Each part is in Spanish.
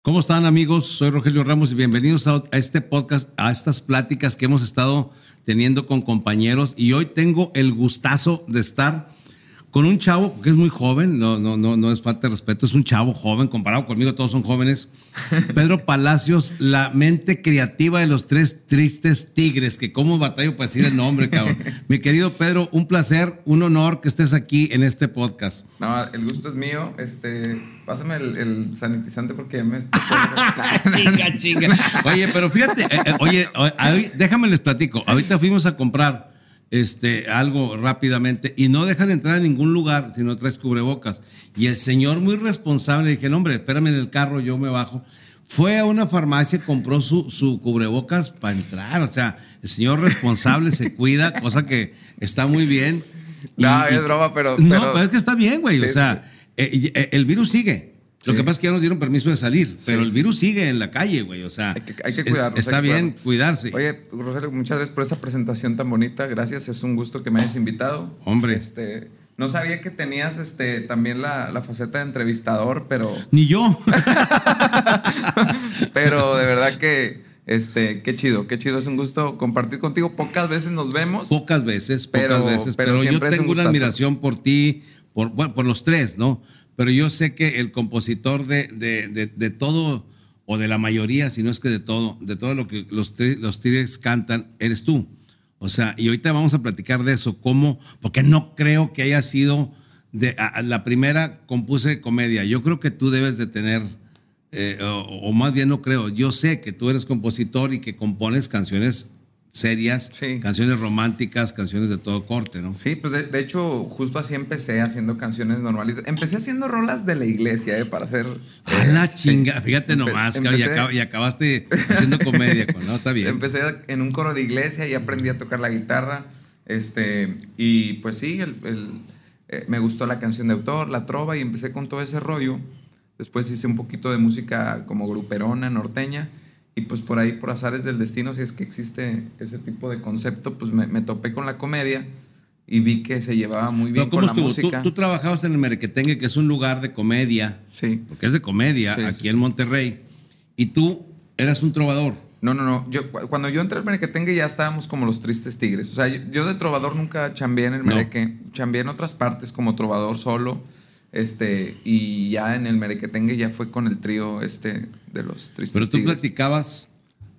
¿Cómo están amigos? Soy Rogelio Ramos y bienvenidos a, este podcast, a estas pláticas que hemos estado teniendo con compañeros. Y hoy tengo el gustazo de estar con un chavo que es muy joven, no, no, no, no es falta de respeto, es un chavo joven, comparado conmigo todos son jóvenes. Pedro Palacios, la mente creativa de los tres tristes tigres, que cómo batallo para decir el nombre, cabrón. Mi querido Pedro, un placer, un honor que estés aquí en este podcast. No, el gusto es mío. Este, pásame el, el sanitizante porque me chinga, chinga. Oye, pero fíjate, eh, eh, oye, oye, déjame les platico. Ahorita fuimos a comprar este, algo rápidamente y no dejan entrar a ningún lugar si no traes cubrebocas. Y el señor muy responsable, dije, no, hombre, espérame en el carro, yo me bajo. Fue a una farmacia, compró su, su cubrebocas para entrar. O sea, el señor responsable se cuida, cosa que está muy bien. No, es broma, pero, No, pero- es que está bien, güey. Sí, o sea, eh, y- eh, el virus sigue. Lo que pasa es que ya nos dieron permiso de salir, pero el virus sigue en la calle, güey. O sea, Hay que, hay que es- cuidarnos. Está hay que bien cuidarse. Oye, Rosario, muchas gracias por esta presentación tan bonita. Gracias, es un gusto que me hayas invitado. Hombre. Este, no sabía que tenías este, también la, la faceta de entrevistador, pero, Ni yo. pero de verdad que este, qué chido, qué chido. Es un gusto compartir contigo. Pocas veces nos vemos. Pocas veces, pocas Pero- veces, pero pero, yo es un tengo una admiración por ti, por, bueno, por los tres, ¿no? Pero yo sé que el compositor de, de, de, todo, o de la mayoría, si no es que de todo, de todo lo que los, los Tigres cantan, eres tú. O sea, y ahorita vamos a platicar de eso, cómo, porque no creo que haya sido la primera compuse comedia. Yo creo que tú debes de tener, eh, o, o más bien no creo, yo sé que tú eres compositor y que compones canciones serias, Sí. canciones románticas, canciones de todo corte, ¿no? Sí, pues de, de hecho, justo así empecé haciendo canciones normalitas. Empecé haciendo rolas de la iglesia, ¿eh? Para hacer. A eh, la chinga, fíjate Empe- nomás, cabrón, y, empecé- acab- y acabaste haciendo comedia, con- ¿no? Está bien. Empecé en un coro de iglesia y aprendí a tocar la guitarra. Este, y pues sí, el- el, eh, me gustó la canción de autor, la trova, y empecé con todo ese rollo. Después hice un poquito de música como gruperona, norteña. Y pues por ahí, por azares del destino, si es que existe ese tipo de concepto, pues me, me topé con la comedia y vi que se llevaba muy bien Pero, ¿cómo con la estuvo? Música. tú trabajabas en el Merequetengue, que es un lugar de comedia, Sí. porque es de comedia, Sí, aquí sí, en. Monterrey, y tú eras un trovador. No, no, no. Yo, cu- cuando yo entré al Merequetengue ya estábamos como los tristes tigres. O sea, yo, yo de trovador nunca chambeé en el No. Mereque. Chambeé en otras partes como trovador solo. Este, y ya en el Merequetengue ya fue con el trío este de los tristes Pero tú tigres. platicabas,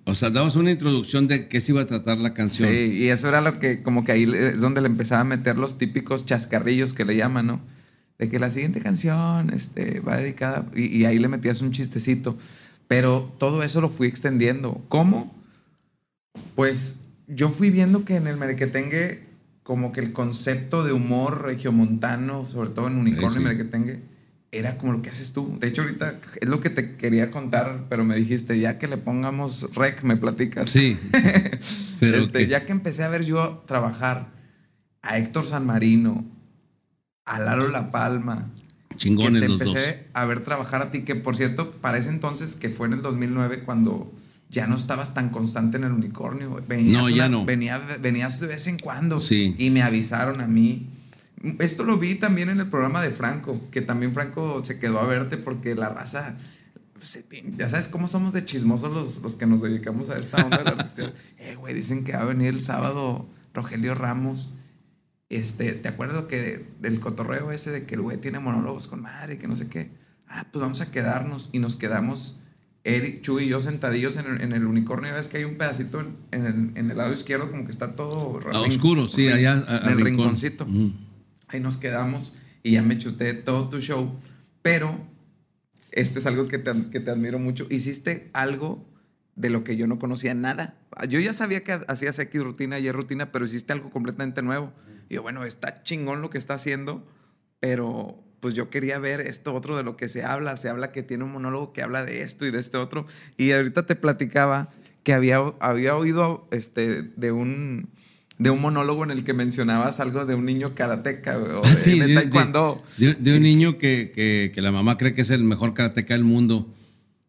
o sea, dabas una introducción de qué se iba a tratar la canción. Sí, y eso era lo que, como que ahí es donde le empezaba a meter los típicos chascarrillos que le llaman, ¿no? De que la siguiente canción este, va dedicada, y, y ahí le metías un chistecito. Pero todo eso lo fui extendiendo. ¿Cómo? Pues yo fui viendo que en el Merequetengue, como que el concepto de humor regiomontano, sobre todo en Unicornio Sí, sí. y Merequetengue, era como lo que haces tú. De hecho, ahorita es lo que te quería contar, pero me dijiste, ya que le pongamos rec, me platicas. Sí. Pero Este, que- ya que empecé a ver yo trabajar a Héctor San Marino, a Lalo La Palma, que chingones te los dos. empecé a ver trabajar a ti, que por cierto, para ese entonces, que fue en el 2009, cuando ya no estabas tan constante en el unicornio. Venías No, ya una- no. venía- venías de vez en cuando. Sí. Y me avisaron a mí. Esto lo vi también en el programa de Franco, que también Franco se quedó a verte porque la raza. pin- ya sabes cómo somos de chismosos los, los que nos dedicamos a esta onda de la. Eh, güey, dicen que va a venir el sábado Rogelio Ramos. Este, ¿te acuerdas lo que del cotorreo ese de que el güey tiene monólogos con madre que no sé qué? Ah, pues vamos a quedarnos y nos quedamos Eric, Chu y yo sentadillos en el, en el unicornio. Ves que hay un pedacito en, en el, en el lado izquierdo como que está todo A rin- oscuro, sí, allá a- en el rincón. rinconcito. Ahí nos quedamos y ya me chuté todo tu show. Pero este es algo que te, que te admiro mucho. Hiciste algo de lo que yo no conocía nada. Yo ya sabía que hacías X rutina y Y rutina, pero hiciste algo completamente nuevo. Y yo, bueno, está chingón lo que está haciendo, pero pues yo quería ver esto otro de lo que se habla. Se habla que tiene un monólogo que habla de esto y de este otro. Y ahorita te platicaba que había, había oído este, de un de un monólogo en el que mencionabas algo de un niño karateca o Ah, de, sí, de taekwondo. de- de un niño que, que- que la mamá cree que es el mejor karateca del mundo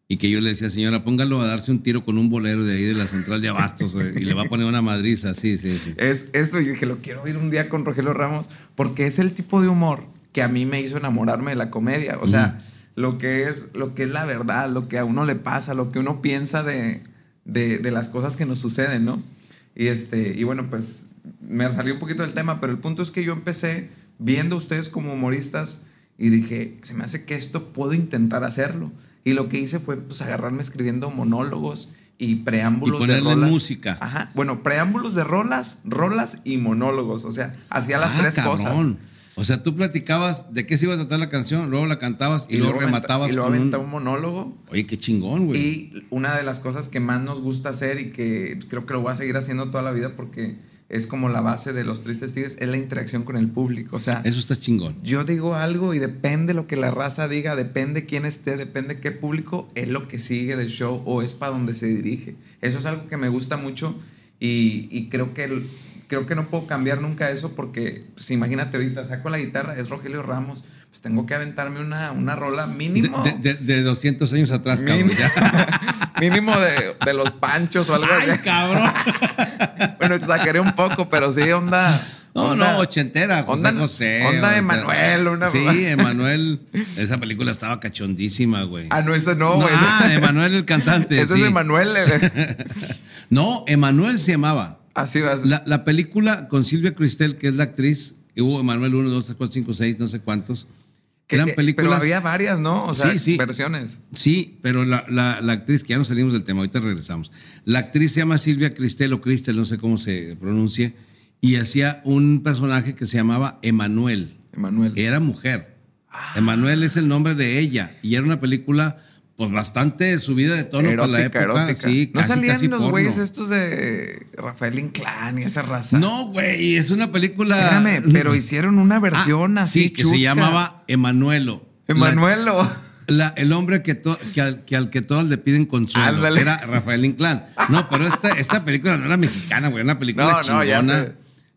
y que yo le decía, señora, póngalo a darse un tiro con un bolero de ahí de la central de Abastos y le va a poner una madriza, sí, sí, sí. Es eso, y dije, lo quiero oír un día con Rogelio Ramos, porque es el tipo de humor que a mí me hizo enamorarme de la comedia. O sea, lo que es, lo que es la verdad, lo que a uno le pasa, lo que uno piensa de, de, de las cosas que nos suceden, ¿no? Y, este, y bueno, pues me salió un poquito del tema, pero el punto es que yo empecé viendo a ustedes como humoristas y dije, se me hace que esto puedo intentar hacerlo. Y lo que hice fue pues agarrarme escribiendo monólogos y preámbulos Y de rolas. música. Ajá. Bueno, preámbulos de rolas, rolas y monólogos. O sea, hacía las Ah, tres cabrón. cosas. O sea, tú platicabas de qué se iba a tratar la canción, luego la cantabas y, luego, aventa- rematabas y luego con un... un monólogo. Oye, qué chingón, güey. Y una de las cosas que más nos gusta hacer y que creo que lo voy a seguir haciendo toda la vida porque es como la base de los Tristes Tigres, es la interacción con el público. O sea, Eso está chingón. yo digo algo y depende lo que la raza diga, depende quién esté, depende qué público, es lo que sigue del show o es para donde se dirige. Eso es algo que me gusta mucho y, y creo que el- creo que no puedo cambiar nunca eso porque, pues imagínate ahorita, saco la guitarra, es Rogelio Ramos, pues tengo que aventarme una, una rola De, mínimo. de- de- de 200 años atrás, cabrón. Mínimo, ya. mínimo de, de los panchos o algo ¡Ay, así. cabrón! Bueno, exageré un poco, pero sí, onda. No, onda- no, ochentera, José onda- José. onda o sea, Emanuel, una Sí. Emanuel. Esa película estaba cachondísima, güey. Ah, no, ese no, güey. ah, Emanuel el cantante. Ese sí. es Emanuel. No, Emanuel se llamaba. Así va. La, la película con Silvia Cristel, que es la actriz, y hubo Emanuel 1, 2, 3, 4, 5, 6, no sé cuántos. Que- eran eh, películas. Pero había varias, ¿no? O sea, Sí, sí. versiones. Sí, pero la, la- la actriz, que ya no salimos del tema, ahorita regresamos. La actriz se llama Silvia Cristel o Cristel, no sé cómo se pronuncie, y hacía un personaje que se llamaba Emanuel. Emanuel. Era mujer. Emanuel es el nombre de ella, y era una película, pues bastante subida de tono para la erótica, época. erótica. Sí, ¿No casi, salían casi los güeyes estos de Rafael Inclán y esa raza? No, güey, es una película. Espérame, pero hicieron una versión Ah, así Sí, que chusca. se llamaba Emanuelo. Emanuelo. La- el hombre que, to- que, al, que al que todos le piden consuelo. Ándale. Era Rafael Inclán. No, pero esta, esta película no era mexicana, güey. Era una película No, no, chingona. ya sé.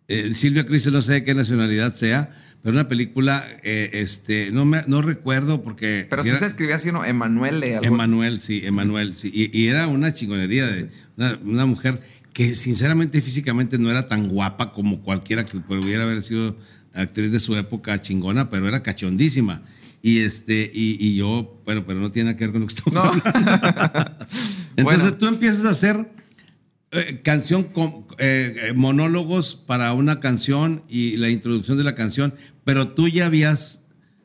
Eh, Silvia Cristel, no sé de qué nacionalidad sea, pero una película, eh, este, no, me, no recuerdo porque. Pero sí era- se escribía así, ¿no? Emanuele. algo. Emanuel, sí, Emanuel, sí. Y, y era una chingonería de una, una mujer que sinceramente físicamente no era tan guapa como cualquiera que pudiera haber sido actriz de su época chingona, pero era cachondísima. Y este, y, y yo, bueno, pero no tiene nada que ver con lo que estamos No. hablando. Entonces Bueno. tú empiezas a hacer eh, canción con eh, eh, monólogos para una canción y la introducción de la canción, pero tú ya habías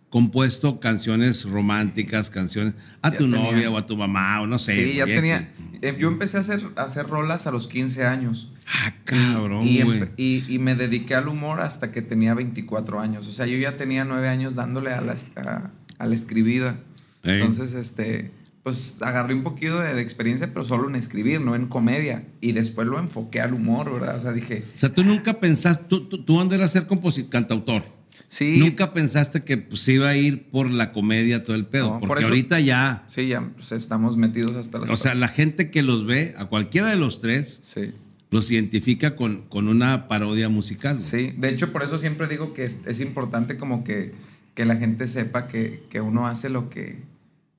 compuesto canciones románticas, canciones a Ya tu tenía. novia o a tu mamá o no sé. Sí, ya tenía. eh, Yo empecé a hacer, a hacer rolas a los 15 años. Ah, cabrón, y, y, y me dediqué al humor hasta que tenía 24 años. O sea, yo ya tenía 9 años dándole a la, a, a la escribida. Ey. Entonces, este, pues agarré un poquito de, de experiencia, pero solo en escribir, no en comedia. Y después lo enfoqué al humor, ¿verdad? O sea, dije, O sea, tú nunca pensaste, tú, tú, tú dónde eras ser cantautor. Sí, Nunca pensaste que pues, se iba a ir por la comedia todo el pedo. No, por porque eso- ahorita ya. sí, ya pues, estamos metidos hasta las O sea, la gente que los ve, a cualquiera de los tres, Sí. los identifica con, con una parodia musical. güey. Sí, de hecho por eso siempre digo que es, es importante como que, que la gente sepa que, que uno hace lo que,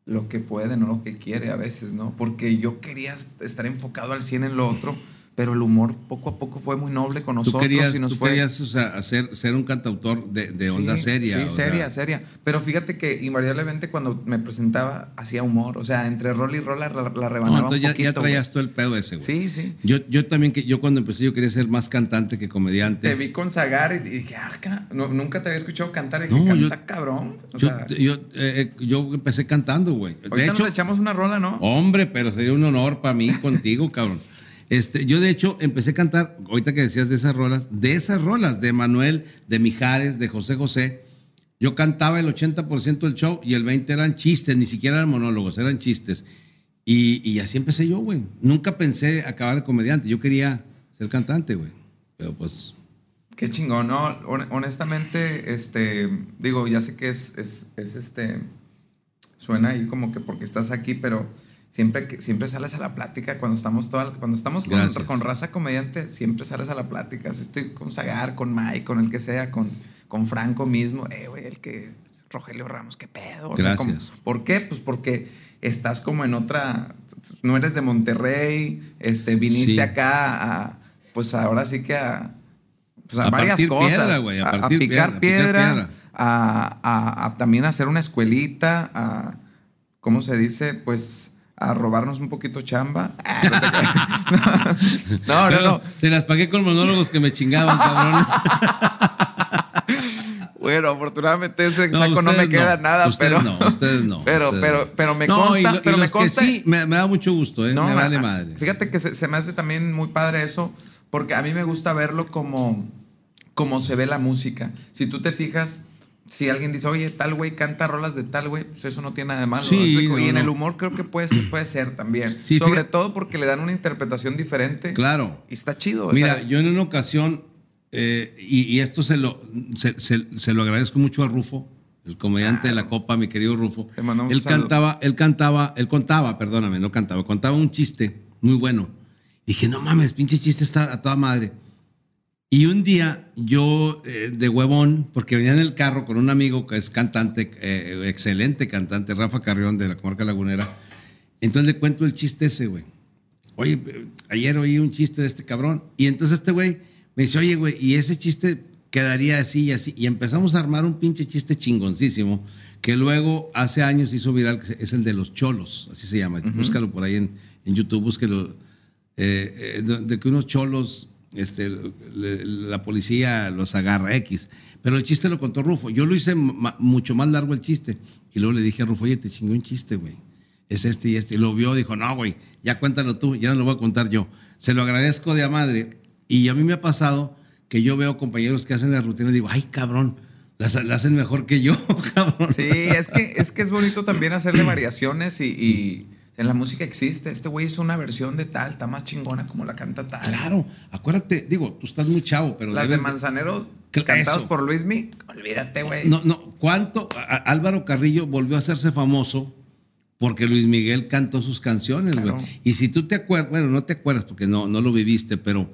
lo que puede, no lo que quiere a veces, ¿no? Porque yo quería estar enfocado al 100 en lo otro, pero el humor poco a poco fue muy noble con Tú nosotros querías, y nos tú fue... querías o sea, hacer, ser un cantautor de, de onda Sí, seria. Sí, o sea, seria, seria. Pero fíjate que invariablemente cuando me presentaba hacía humor, o sea, entre rol y rol la, la no, rebanaba entonces un ya, poquito. ya güey. traías todo el pedo ese, güey. Sí, sí. Yo, yo también, que yo cuando empecé, yo quería ser más cantante que comediante. Te vi con Zagar y dije, ah, no, nunca te había escuchado cantar. Y dije, No, yo- canta cabrón. O yo, sea, yo, eh, yo empecé cantando, güey. De hecho, nos echamos una rola, ¿no? hombre, pero sería un honor para mí contigo, cabrón. Este, yo de hecho empecé a cantar, ahorita que decías de esas rolas, de esas rolas, de Manuel, de Mijares, de José José. Yo cantaba el 80% del show y el 20% eran chistes, ni siquiera eran monólogos, eran chistes. Y, y así empecé yo, güey. Nunca pensé acabar de comediante, yo quería ser cantante, güey. Pero pues, Qué chingón, ¿no? Hon- Honestamente, este, digo, ya sé que es, es, es, este, suena ahí como que porque estás aquí, pero siempre, que- siempre sales a la plática cuando estamos, toda, cuando estamos con, con raza comediante, siempre sales a la plática. Si Estoy con Zagar, con Mike, con el que sea, con, con Franco mismo, eh, güey, el que, Rogelio Ramos, qué pedo. O sea, como- Gracias. ¿Por qué? Pues porque estás como en otra, no eres de Monterrey, este, viniste Sí. acá a, pues ahora sí que a, pues a, A varias cosas. piedra, güey, a picar piedra, a picar piedra, piedra. A, a- a también hacer una escuelita, a, ¿cómo se dice? Pues a robarnos un poquito chamba. Ah, no, no, no, Se las pagué con monólogos que me chingaban, cabrones. Bueno, afortunadamente ese saco no, me queda nada, ustedes pero. No, ustedes no. Pero, pero, pero me consta. pero me consta, que sí, me, da mucho gusto, ¿eh? me vale madre. Fíjate que se, me hace también muy padre eso, porque a mí me gusta verlo como, como se ve la música. Si tú te fijas, si alguien dice, oye, tal güey canta rolas de tal güey, pues eso no tiene nada de malo. Sí, y en el humor creo que puede ser, puede ser también. Sobre todo porque le dan una interpretación diferente. Claro. Y está chido. Mira, yo en una ocasión, eh, y, esto se lo, se, lo agradezco mucho a Rufo, el comediante de la Copa, mi querido Rufo. Él cantaba, él cantaba, él contaba, perdóname, no cantaba, contaba un chiste muy bueno. Y dije, no mames, pinche chiste está a toda madre. Y un día yo, eh, de huevón, porque venía en el carro con un amigo que es cantante, eh, excelente cantante, Rafa Carrión de la Comarca Lagunera, entonces le cuento el chiste ese, güey. Oye, ayer oí un chiste de este cabrón. Y entonces este güey me dice, oye, güey, y ese chiste quedaría así y así. Y empezamos a armar un pinche chiste chingoncísimo que luego hace años hizo viral, que es el de los cholos, así se llama. Búscalo por ahí en, en YouTube, búsquelo. Eh, de que unos cholos este, la policía los agarra X. Pero el chiste lo contó Rufo. Yo lo hice mucho más largo el chiste. Y luego le dije a Rufo, oye, te chingó un chiste, güey. Es este y este. Y lo vio, dijo, no, güey, ya cuéntalo tú, ya no lo voy a contar yo. Se lo agradezco de a madre. Y a mí me ha pasado que yo veo compañeros que hacen la rutina y digo, ay, cabrón, la, hacen mejor que yo, cabrón. Sí, es que es, que es bonito también hacerle variaciones y en la música existe. Este güey hizo una versión de tal, está más chingona como la canta tal. Claro, acuérdate, digo, tú estás muy chavo, pero. Las de Manzaneros cantados por Luismi, olvídate, güey. No, no, ¿cuánto? Álvaro Carrillo volvió a hacerse famoso porque Luis Miguel cantó sus canciones, güey. Y si tú te acuerdas, bueno, no te acuerdas porque no, no lo viviste, pero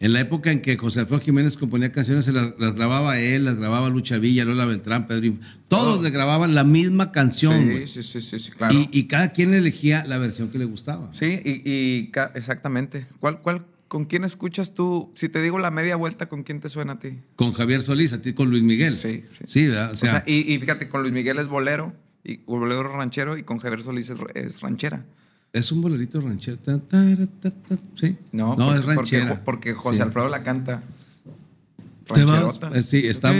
en la época en que José Alfredo Jiménez componía canciones, se las, grababa él, las grababa Lucha Villa, Lola Beltrán, Pedro. Todos le grababan la misma canción. Sí, sí, sí, sí, claro. Y, cada quien elegía la versión que le gustaba. Sí, y, exactamente. ¿Cuál, cuál, ¿Con quién escuchas tú? Si te digo la media vuelta, ¿con quién te suena a ti? Con Javier Solís, a ti con Luis Miguel. Sí, sí. Sí. O sea, y, fíjate, con Luis Miguel es bolero, y bolero ranchero, y con Javier Solís es ranchera. Es un bolerito ranchero. ¿Sí? No, no es ranchera. Porque, José Alfredo la canta. Te vas, eh, sí, está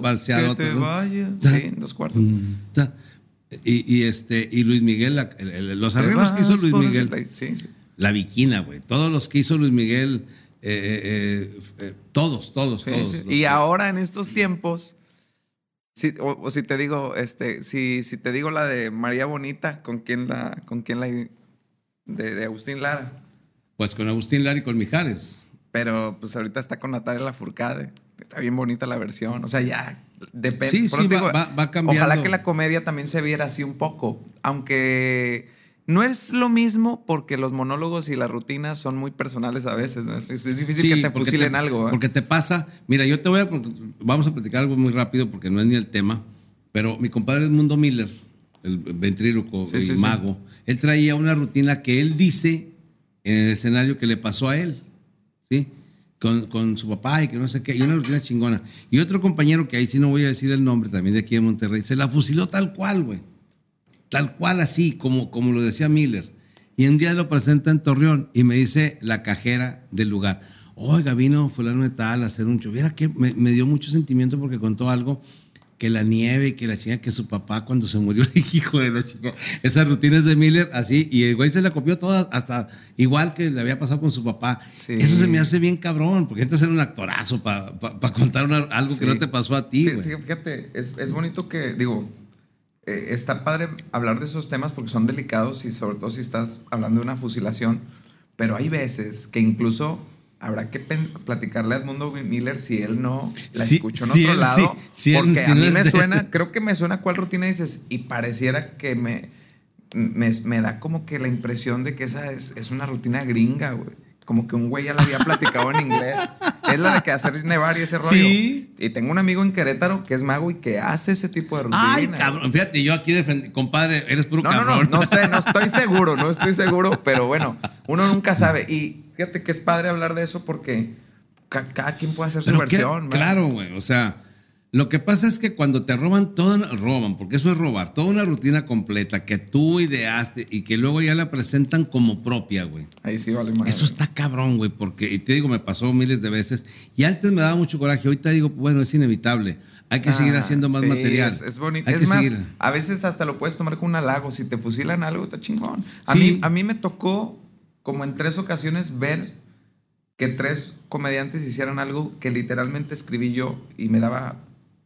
balseado. Que te vaya. Sí, dos cuartos. Mm, y, y, este, y Luis Miguel, los arreglos que hizo Luis Miguel. sí, La viquina, güey. Todos los que hizo Luis Miguel, eh, eh, todos, todos, todos. Y ahora en estos tiempos, si, o, si te digo, este, si, si te digo la de María Bonita, ¿con quién la, con quién la de, de Agustín Lara? Pues con Agustín Lara y con Mijares. Pero pues ahorita está con Natalia Lafourcade. Está bien bonita la versión. O sea, ya depende. Sí, sí, va, cambiando. Ojalá que la comedia también se viera así un poco. Aunque no es lo mismo porque los monólogos y las rutinas son muy personales a veces. Es, difícil que te fusilen algo. ¿eh? Porque te pasa. Mira, yo te voy a. Vamos a platicar algo muy rápido porque no es ni el tema. Pero mi compadre Edmundo Miller, el ventríloco y mago, él traía una rutina que él dice en el escenario que le pasó a él. ¿Sí? Con, con, su papá y que no sé qué, y una rutina chingona. Y otro compañero, que ahí sí no voy a decir el nombre, también de aquí de Monterrey, se la fusiló tal cual, güey tal cual así, como, como lo decía Miller. Y un día lo presenta en Torreón y me dice la cajera del lugar, oiga, vino fulano de tal a hacer un show. Que me, dio mucho sentimiento porque contó algo que la nieve, que la chica, que su papá cuando se murió, hijo de la chica, esas rutinas de Miller, así, y el güey se la copió todas, hasta igual que le había pasado con su papá. Eso se me hace bien cabrón, porque este es un actorazo para contar algo que no te pasó a ti, güey. Fíjate, es, es bonito que, digo, eh, está padre hablar de esos temas porque son delicados y sobre todo si estás hablando de una fusilación, pero hay veces que incluso habrá que platicarle a Edmundo Miller si él no la escuchó en otro lado. porque a mí me suena, creo que me suena cuál rutina dices y pareciera que me, me, da como que la impresión de que esa es, es una rutina gringa, güey como que un güey ya la había platicado en inglés. Es la de que hacer nevar y ese rollo. Sí. Y tengo un amigo en Querétaro que es mago y que hace ese tipo de rutina. Ay, cabrón. Fíjate, yo aquí defendí, compadre, eres puro no, cabrón. No, no, no sé, no estoy seguro, no estoy seguro, pero bueno, uno nunca sabe. Y fíjate que es padre hablar de eso porque cada quien puede hacer su versión. claro, güey. O sea, Lo que pasa es que cuando te roban todo, roban, porque eso es robar, toda una rutina completa que tú ideaste y que luego ya la presentan como propia, güey. Ahí sí vale más. Eso está cabrón, güey, porque, y te digo, me pasó miles de veces. Y antes me daba mucho coraje, ahorita digo, bueno, es inevitable. Hay que seguir Ah, haciendo más sí, material. Es, es bonito. Hay Es que más, seguir. a veces hasta lo puedes tomar con un halago. Si te fusilan algo, está chingón. A, Sí. mí, a mí me tocó, como en tres ocasiones, ver que tres comediantes hicieran algo que literalmente escribí yo y me daba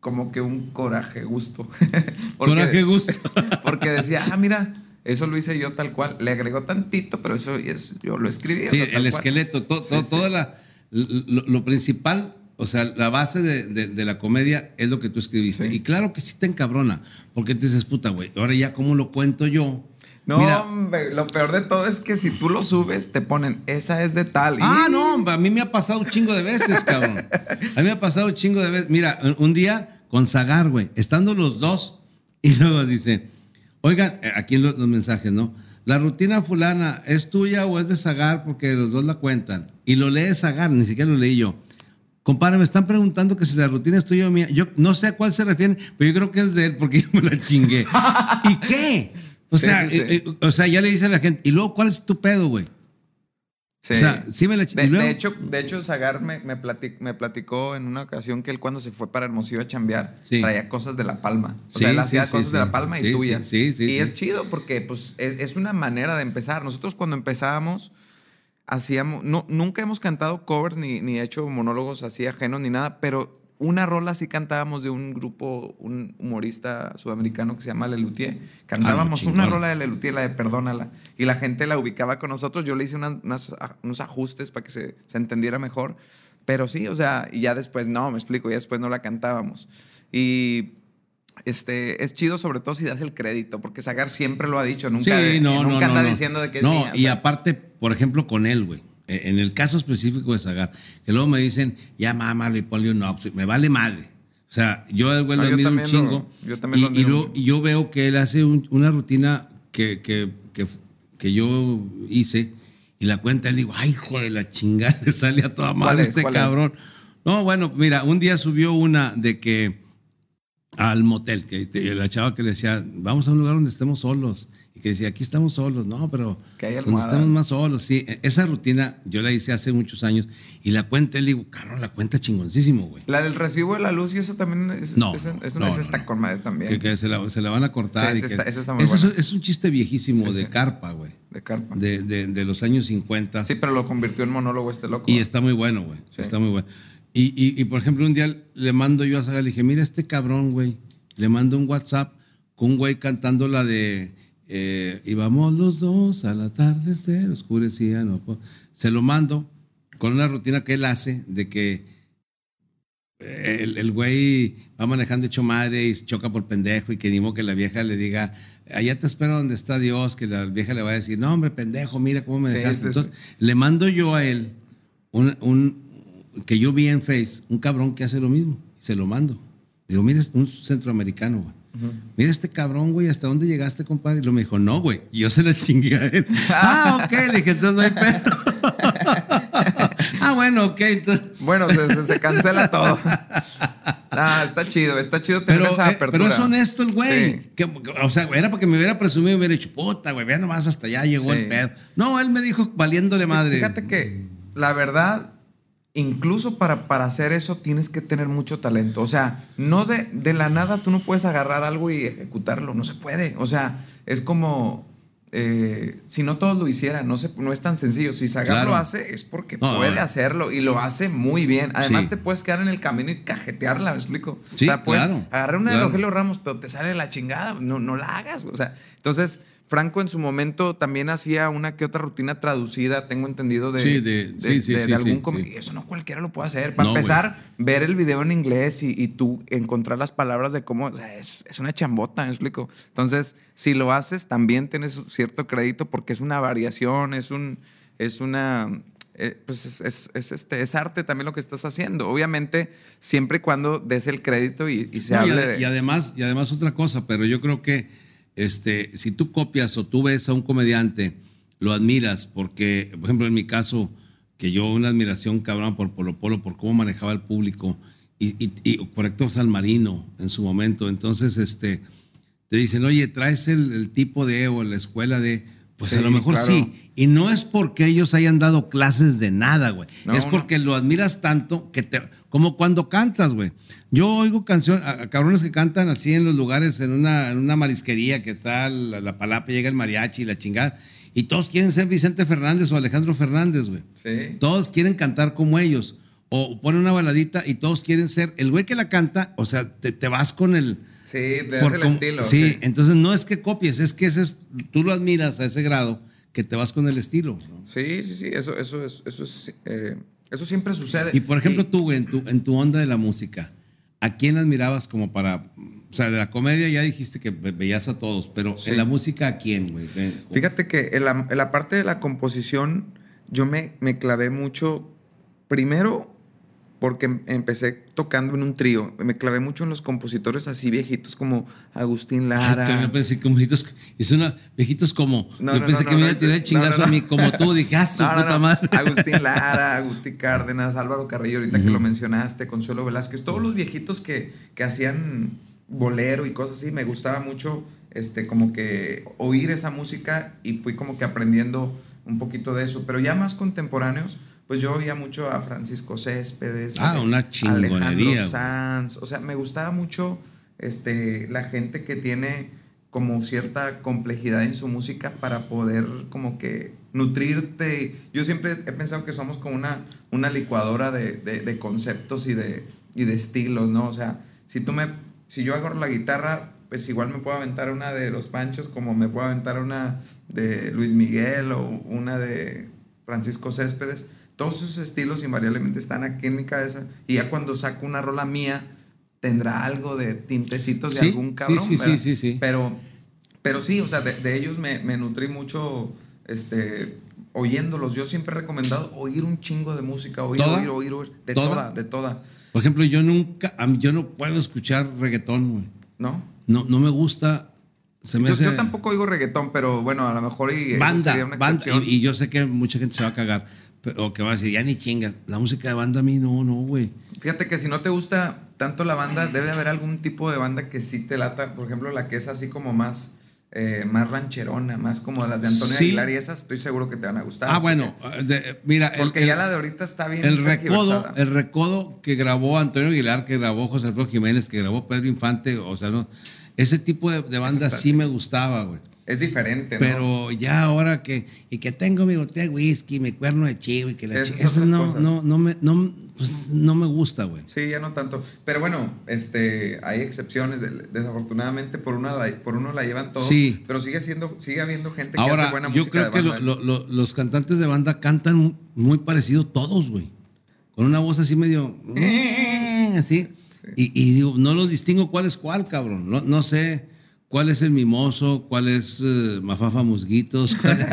como que un coraje, gusto. Porque- Coraje, gusto. Porque decía, ah, mira, eso lo hice yo tal cual. Le agregó tantito, pero eso es, yo lo escribí. Sí, el esqueleto, to- to- Sí, sí. toda la, lo, lo principal, o sea, la base de, de- de la comedia es lo que tú escribiste. Sí. Y claro que sí te encabrona, porque te dices, puta, güey, ahora ya cómo lo cuento yo. No, Mira, hombre, lo peor de todo es que si tú lo subes, te ponen, esa es de tal. Ah, no, hombre, a mí me ha pasado un chingo de veces, cabrón. A mí me ha pasado un chingo de veces. Mira, un día con Zagar, güey, estando los dos, y luego dice, oigan, eh, aquí en los, los mensajes, ¿no? La rutina fulana, ¿es tuya o es de Zagar? Porque los dos la cuentan. Y lo lee Zagar, ni siquiera lo leí yo. Compadre, me están preguntando que si la rutina es tuya o mía. Yo no sé a cuál se refieren, pero yo creo que es de él porque yo me la chingué. ¿Y qué? O Sí, sea, sí, sí. eh, eh, o sea, ya le dice a la gente, ¿y luego cuál es tu pedo, güey? Sí. O sea, sí me la De, de hecho, de hecho, Zagar me, me, platic- me platicó en una ocasión que él cuando se fue para Hermosillo a chambear, Sí. traía cosas de La Palma. O Sí, sea, él hacía cosas de La Palma y tuyas. sí, sí, y es chido porque pues, es, es una manera de empezar. Nosotros cuando empezábamos, hacíamos, no, nunca hemos cantado covers ni, ni hecho monólogos así ajenos ni nada, pero una rola sí cantábamos de un grupo, un humorista sudamericano que se llama Lelutier. Cantábamos chingón. una rola de Lelutier, la de Perdónala, y la gente la ubicaba con nosotros. Yo le hice unas- unas a- unos ajustes para que se, se entendiera mejor. Pero sí, o sea, y ya después no, me explico, ya después no la cantábamos. Y este, es chido sobre todo si das el crédito, porque Zagar siempre lo ha dicho, nunca, Sí, no, nunca no, anda no. diciendo de que es No, mía, o y sea. aparte, por ejemplo, con él, güey. Eh, En el caso específico de Zagar, que luego me dicen, ya mámalo y ponle un me vale madre. O sea, yo al güey No, lo un lo- chingo. yo también lo y, y y yo veo que él hace un- una rutina que, que, que, que yo hice y la cuenta, él digo, ay, hijo de la chingada, le sale a toda ¿Cuál madre es? este cabrón. No, bueno, mira, un día subió una de que al motel, que la chava que le decía, vamos a un lugar donde estemos solos. Y que decía, aquí estamos solos. No, pero Que hay donde estamos más solos. Sí, E- esa rutina yo la hice hace muchos años y la cuenta, él digo, carro, la cuenta chingoncísimo, güey. La del recibo de la luz y eso también es, No, es, es, no, no, está no. también. Que, que se, la, se la van a cortar. Sí, y esa que- está- está muy Ese es- buena. es, un chiste viejísimo Sí, de sí. carpa, güey. de carpa. De, de, de los años 50. Sí, pero lo convirtió en monólogo este loco. Y está muy bueno, güey. Está muy bueno. Y, y, y, por ejemplo, un día le mando yo a Saga, le dije, mira este cabrón, güey. Le mando un WhatsApp con un güey cantando la de eh, íbamos los dos al atardecer, oscurecía, no po-". Se lo mando con una rutina que él hace de que eh, el, el güey va manejando hecho madre y choca por pendejo y que ni modo que la vieja le diga, allá te espero donde está Dios, que la vieja le va a decir, no hombre, pendejo, mira cómo me Sí, dejaste. sí, Entonces, le mando yo a él un, un- que yo vi en Face, un cabrón que hace lo mismo, se lo mando. Digo, mira, es un centroamericano, güey. Mira este cabrón, güey, ¿hasta dónde llegaste, compadre? Y luego me dijo, no, güey. Y yo se la chingué a él. ah, ok, le dije, entonces no hay pedo. ah, bueno, ok, entonces. Bueno, se, cancela todo. Ah, está chido, está chido tener Pero, esa eh, apertura. pero es honesto el güey. Sí. Que- que- o sea, era para que me hubiera presumido y me hubiera dicho, puta, güey, vea nomás hasta allá llegó Sí. el pedo. No, él me dijo valiéndole madre. Fíjate que la verdad, incluso para, para hacer eso tienes que tener mucho talento. O sea, no de, de la nada tú no puedes agarrar algo y ejecutarlo. No se puede. O sea, es como eh, si no todos lo hicieran. No, se, no es tan sencillo. Si Claro. lo hace, es porque No, puede hacerlo y lo hace muy bien. Además, Sí. te puedes quedar en el camino y cajetearla, ¿me explico? Sí, o sea, puedes claro, agarrar una claro. de Rogelio Ramos, pero te sale la chingada. No, no la hagas. O sea, entonces. Franco en su momento también hacía una que otra rutina traducida, tengo entendido, de, Sí, de- sí, de- sí, de algún sí, com- sí. y Eso no cualquiera lo puede hacer. Para No, empezar, ver el video en inglés y, y tú encontrar las palabras de cómo. O sea, es, es una chambota, me explico. Entonces, si lo haces, también tienes cierto crédito porque es una variación, es un. Es una. eh, pues es, es- es este, es arte también lo que estás haciendo. Obviamente, siempre y cuando des el crédito y, y se No, y, hable ade- de. y además, y además otra cosa, pero yo creo que este, si tú copias o tú ves a un comediante, lo admiras, porque, por ejemplo, en mi caso, que yo una admiración cabrón por Polo Polo, por cómo manejaba el público y, y, y por Héctor Salmarino en su momento. Entonces, este, te dicen, oye, traes el, el tipo de o la escuela de. Pues a lo mejor claro. sí. Y no es porque ellos hayan dado clases de nada, güey. No, es no. porque lo admiras tanto que te. Como cuando cantas, güey. Yo oigo canciones, a, a cabrones que cantan así en los lugares, en una, en una marisquería que está la, la palapa, llega el mariachi y la chingada. Y todos quieren ser Vicente Fernández o Alejandro Fernández, güey. Sí. Todos quieren cantar como ellos. O ponen una baladita y todos quieren ser. El güey que la canta, o sea, te, te vas con el. Sí, de por el estilo. Sí, entonces no es que copies, es que ese es, tú lo admiras a ese grado que te vas con el estilo. ¿no? Sí, sí, sí, eso, eso, es, eso, es, eh, eso siempre sucede. Y por ejemplo, tú, güey, en tu, en tu onda de la música, ¿a quién admirabas como para. O sea, de la comedia ya dijiste que ve- veías a todos, pero Sí. en la música, ¿a quién, güey? Fíjate que en la, en la parte de la composición yo me, me clavé mucho, primero porque em- empecé tocando en un trío, me clavé mucho en los compositores así viejitos como Agustín Ay, Lara. que me pensé viejitos, y suena viejitos como. No, yo no, pensé no, que me iba a tirar el chingazo a mí, como tú, dije, ah, su puta madre. Agustín Lara, Agustín Cárdenas, Álvaro Carrillo, ahorita que lo mencionaste, Consuelo Velázquez, todos los viejitos que, que hacían bolero y cosas así, me gustaba mucho este, como que oír esa música y fui como que aprendiendo un poquito de eso. Pero ya más contemporáneos, pues yo oía mucho a Francisco Céspedes, Ah, a una Alejandro. Sanz, o sea, me gustaba mucho este, la gente que tiene como cierta complejidad en su música para poder como que nutrirte. Yo siempre he pensado que somos como una, una licuadora de, de- de conceptos y de, y de estilos, ¿no? O sea, si tú me, si yo agarro la guitarra, pues igual me puedo aventar una de Los Panchos como me puedo aventar una de Luis Miguel o una de Francisco Céspedes. Todos esos estilos invariablemente están aquí en mi cabeza y ya cuando saco una rola mía tendrá algo de tintecitos de Sí, algún sí, cabrón. sí, sí, ¿verdad? sí, sí. Pero, pero sí, o sea, de, de ellos me, me nutrí mucho este, oyéndolos. Yo siempre he recomendado oír un chingo de música, oír, ¿Toda? oír, oír, oír. De ¿Toda? toda, de toda. Por ejemplo, yo nunca, yo no puedo escuchar reggaetón, güey. ¿No? No, no me gusta. Se me Yo, hace yo tampoco oigo reggaetón, pero bueno, a lo mejor y eso banda, sería una banda. excepción. Y, y yo sé que mucha gente se va a cagar. pero- O que va a decir, ya ni chingas. La música de banda a mí no, no, güey. Fíjate que si no te gusta tanto la banda, debe haber algún tipo de banda que sí te lata. Por ejemplo, la que es así como más, eh, más rancherona, más como las de Antonio Sí. Aguilar y esas, estoy seguro que te van a gustar. Ah, bueno, de- mira, Porque el, ya la de ahorita está bien. el recodo, el recodo que grabó Antonio Aguilar, que grabó José Alfredo Jiménez, que grabó Pedro Infante, o sea, no, ese tipo de, de banda sí me gustaba, güey. Es diferente, ¿no? Pero ya ahora que, y que tengo mi botella de whisky, mi cuerno de chivo y que la Esas chi- Eso no, cosas. no, no me, no, pues, no me gusta, güey. Sí, ya no tanto. Pero bueno, este, hay excepciones. de- Desafortunadamente, por, una por uno la llevan todos. Sí. Pero sigue, siendo, sigue habiendo gente que Ahora, hace buena yo música creo que de banda. lo- lo- los cantantes de banda cantan muy parecido todos, güey. Con una voz así medio. Así. Y, y digo, no los distingo cuál es cuál, cabrón. No, no sé cuál es el mimoso, cuál es eh, Mafafa Musguitos. cuál-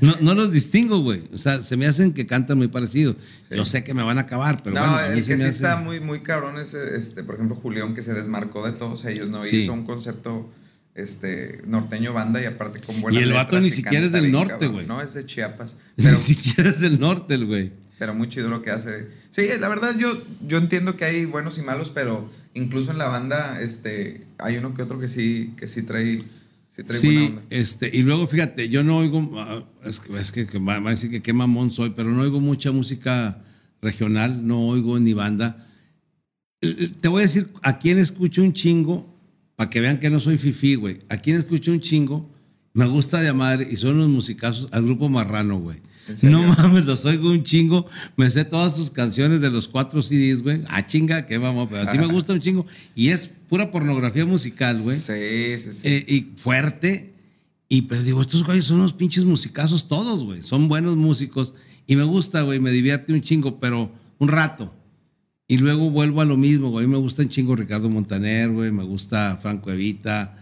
no, no los distingo, güey. O sea, se me hacen que cantan muy parecido. Yo sé que me van a acabar, pero no, bueno, a mí el se que me sí hace- está muy, muy cabrón es, este, por ejemplo, Julián, que se desmarcó de todos ellos, ¿no? Sí. Hizo un concepto este, norteño banda y aparte con buenas Y el vato ni siquiera es del norte, güey. No, es de Chiapas. Ni Pero, siquiera es del norte, el güey. pero muy chido lo que hace. Sí, la verdad yo, yo entiendo que hay buenos y malos, pero incluso en la banda este, hay uno que otro que sí, que sí trae, sí trae buena Sí, onda. este, y luego fíjate, yo no oigo, ah, es que, es que, va a decir que qué mamón soy, pero no oigo mucha música regional, no oigo ni banda. Te voy a decir a quién escucho un chingo, para que vean que no soy fifí, güey. A quién escucho un chingo, me gusta de madre, y son los musicazos, al grupo Marrano, güey. No mames, los oigo un chingo. Me sé todas sus canciones de los cuatro CDs, güey. Ah, chinga, qué mamón, pero así me gusta un chingo. Y es pura pornografía musical, güey. Sí, sí, sí. Eh, y fuerte. Y pues digo, estos güeyes son unos pinches musicazos todos, güey. Son buenos músicos. Y me gusta, güey, me divierte un chingo, pero un rato. Y luego vuelvo a lo mismo, güey. Me gusta un chingo Ricardo Montaner, güey. Me gusta Franco Evita.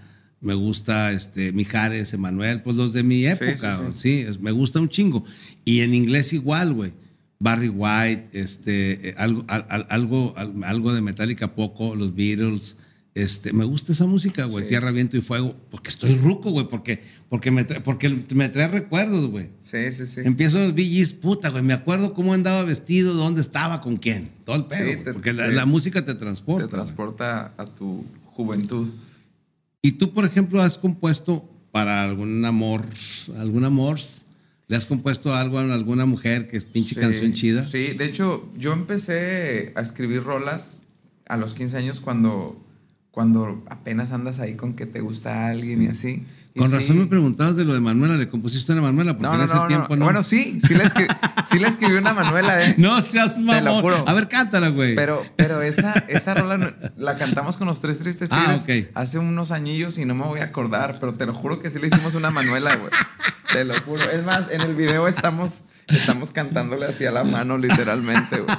Me gusta este, Mijares, Emanuel, pues los de mi época, sí, sí, me gusta un chingo. Y en inglés igual, güey. Barry White, este, eh, algo, al- al- algo, al- algo de Metallica poco, los Beatles, este, me gusta esa música, güey, Sí. Tierra, Viento y Fuego, porque estoy ruco, güey, porque, porque, me trae, porque me trae recuerdos, güey. Sí, sí, sí. Empiezo los BGs, puta, güey, me acuerdo cómo andaba vestido, dónde estaba, con quién, todo el pedo, Sí, güey, te- porque la, te- la música te transporta. Te transporta a tu juventud. Y tú, por ejemplo, has compuesto para algún amor, algún amor, le has compuesto algo a alguna mujer que es pinche Sí, canción chida. Sí, de hecho, yo empecé a escribir rolas a los 15 años cuando, cuando apenas andas ahí con que te gusta alguien y así. Con sí. razón me preguntabas de lo de Manuela, ¿le compusiste a Manuela? Porque No, en ese no, tiempo no. no. Bueno, sí, sí le, sí escribí una Manuela, ¿eh? No seas mamón. lo juro. A ver, cántala, güey. Pero, pero esa, esa rola la cantamos con los tres tristes Ah, tigres ok. hace unos añillos y no me voy a acordar, pero te lo juro que sí le hicimos una Manuela, güey. Te lo juro. Es más, en el video estamos, estamos cantándole así a la mano, literalmente, güey.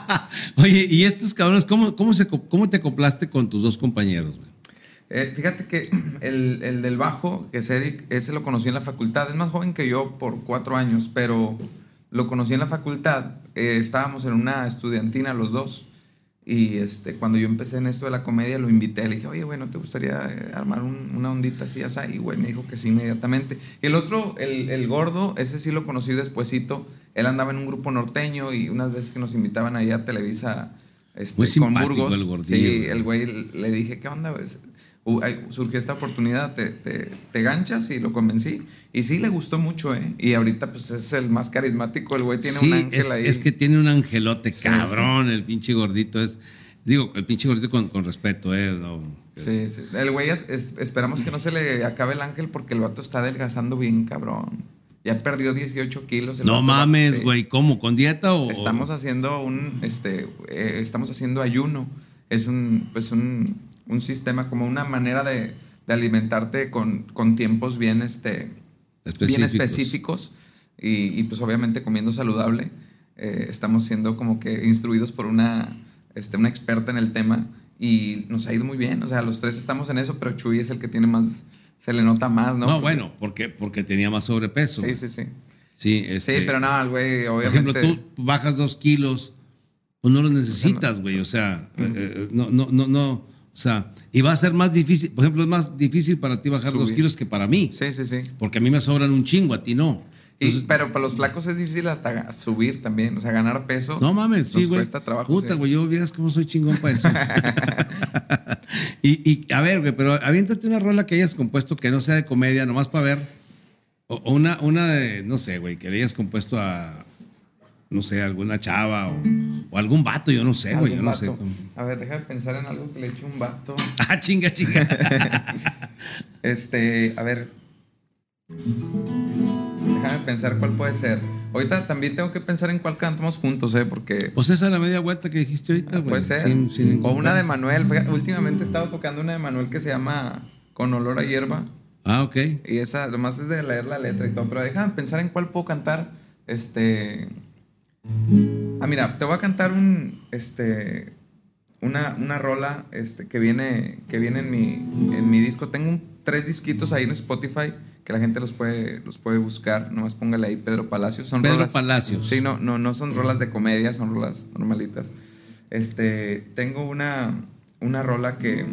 Oye, y estos cabrones, ¿cómo, cómo, se, cómo te acoplaste con tus dos compañeros, güey? Eh, fíjate que el, el del bajo, que es Eric, ese lo conocí en la facultad. Es más joven que yo por cuatro años, pero lo conocí en la facultad. Eh, estábamos en una estudiantina los dos. Y este, cuando yo empecé en esto de la comedia, lo invité. Le dije, oye, güey, ¿no te gustaría eh, armar un- una ondita así, así? Y güey me dijo que sí inmediatamente. Y el otro, el, el gordo, ese sí lo conocí despuesito. Él andaba en un grupo norteño y unas veces que nos invitaban ahí a Televisa este, Muy con Burgos. el gordillo, Sí, el güey le dije, ¿qué onda? Surgió esta oportunidad, te, te, te ganchas y lo convencí. Y sí, le gustó mucho, ¿eh? Y ahorita, pues, es el más carismático. El güey tiene sí, un ángel es, ahí. es que tiene un angelote, Sí, cabrón, el pinche gordito es. Digo, el pinche gordito con, con respeto, ¿eh? No, Sí, sí. El güey, es- es- esperamos que no se le acabe el ángel porque el vato está adelgazando bien, cabrón. Ya perdió 18 kilos. No mames, güey, ¿cómo? ¿Con dieta o...? Estamos haciendo un, este, eh, estamos haciendo ayuno. Es un, pues un, un sistema, como una manera de, de alimentarte con, con tiempos bien, este, bien específicos y, y, pues obviamente comiendo saludable. Eh, estamos siendo como que instruidos por una, este, una experta en el tema y nos ha ido muy bien. O sea, los tres estamos en eso, pero Chuy es el que tiene más, se le nota más, ¿no? No, bueno, porque, porque tenía más sobrepeso. Sí, sí, sí. Sí, este, Sí, pero no, el güey, Por obviamente. ejemplo, tú bajas dos kilos, pues no los necesitas, güey. O sea, eh, eh, no, no, no, no. O sea, y va a ser más difícil. Por ejemplo, es más difícil para ti bajar Subir. kilos que para mí. Sí, sí, sí. Porque a mí me sobran un chingo, a ti no. Y- pero para los flacos es difícil hasta subir también, o sea, ganar peso. no mames, sí, güey. cuesta trabajo. Puta, sí. güey, yo vieras cómo soy chingón para eso. y, y, a ver, güey, pero aviéntate una rola que hayas compuesto que no sea de comedia, nomás para ver. O, o una, una de, no sé, güey, que le hayas compuesto a, no sé, alguna chava o, o algún vato, yo no sé, güey, yo no sé. vato. A ver, déjame pensar en algo que le eche un vato. Ah, chinga, chinga. Este, a ver. Déjame pensar cuál puede ser. Ahorita también tengo que pensar en cuál cantamos juntos, ¿eh? Porque Pues esa es la media vuelta que dijiste ahorita, güey. puede ser. Sin- sin ningún o una de Manuel. Últimamente he estado tocando una de Manuel que se llama Con olor a hierba. Ah, ok. Y esa, nomás es de leer la letra y todo. Pero déjame pensar en cuál puedo cantar. Este. Ah, mira, te voy a cantar un. Este. Una, una rola este, que viene, que viene en, mi, en mi disco. Tengo un- tres disquitos ahí en Spotify que la gente los puede, los puede buscar. Nomás póngale ahí Pedro Palacios. Son Pedro rolas, Palacios. Sí, no, no, no son rolas de comedia, son rolas normalitas. Este, tengo una, una rola que,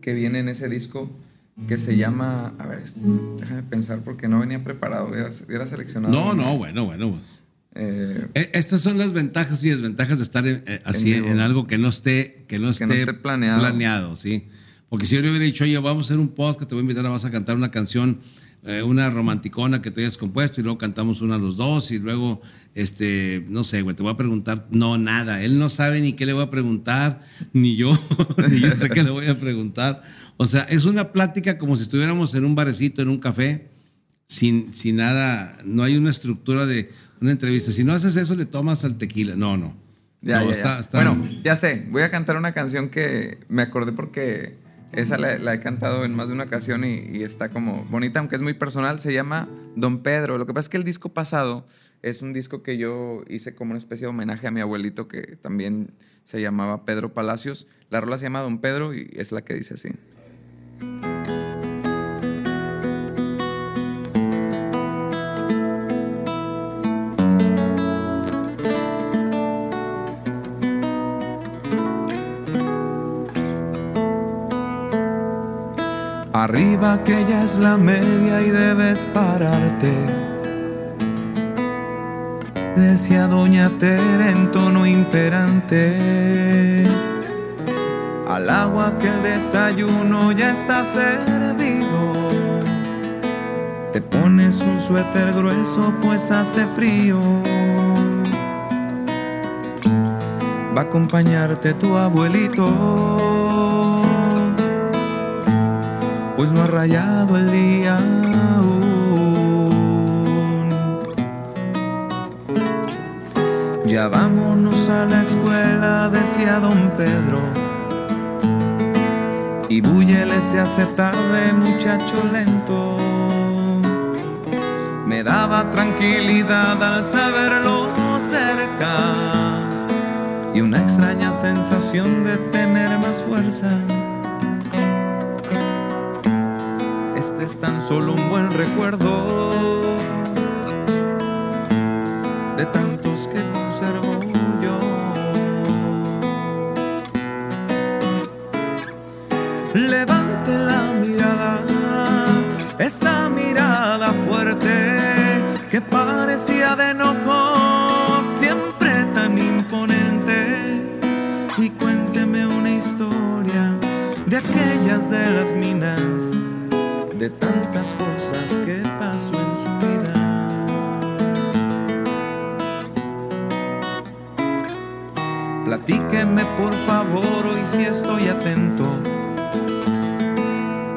que viene en ese disco que se llama. A ver, déjame pensar porque no venía preparado. Hubiera, hubiera seleccionado. No, una. no, bueno, bueno. Eh, Eh, Estas son las ventajas y desventajas de estar en- eh, así en, algo que no esté, que no Que esté, no esté planeado. planeado, sí. Porque si yo le hubiera dicho, oye, vamos a hacer un podcast, te voy a invitar, vas a cantar una canción, eh, una romanticona que tú hayas compuesto, y luego cantamos una los dos, y luego, este, no sé, güey, te voy a preguntar, no, nada. Él no sabe ni qué le voy a preguntar, ni yo, ni yo sé qué le voy a preguntar. O sea, es una plática como si estuviéramos en un barecito, en un café, sin, sin nada, no hay una estructura de una entrevista. Si no haces eso, le tomas al tequila. No, no. Ya, No, ya, está- ya. está- Bueno, ya sé, voy a cantar una canción que me acordé porque esa la, la he cantado en más de una ocasión y, y está como bonita, aunque es muy personal. Se llama Don Pedro. Lo que pasa es que el disco pasado es un disco que yo hice como una especie de homenaje a mi abuelito que también se llamaba Pedro Palacios. La rola se llama Don Pedro y es la que dice así. Arriba que ya es la media y debes pararte. Decía Doña Tere en tono imperante. Al agua que el desayuno ya está servido. Te pones un suéter grueso pues hace frío. Va a acompañarte tu abuelito pues no ha rayado el día aún. Ya vámonos a la escuela, decía don Pedro. Y Búyele se hace tarde, muchacho lento. Me daba tranquilidad al saberlo cerca y una extraña sensación de tener más fuerza. Este es tan solo un buen recuerdo de tantos que conservo yo. Levante la mirada, esa mirada fuerte que parecía de enojo, siempre tan imponente. Y cuénteme una historia de aquellas de las minas de tantas cosas que pasó en su vida. Platíqueme por favor hoy si estoy atento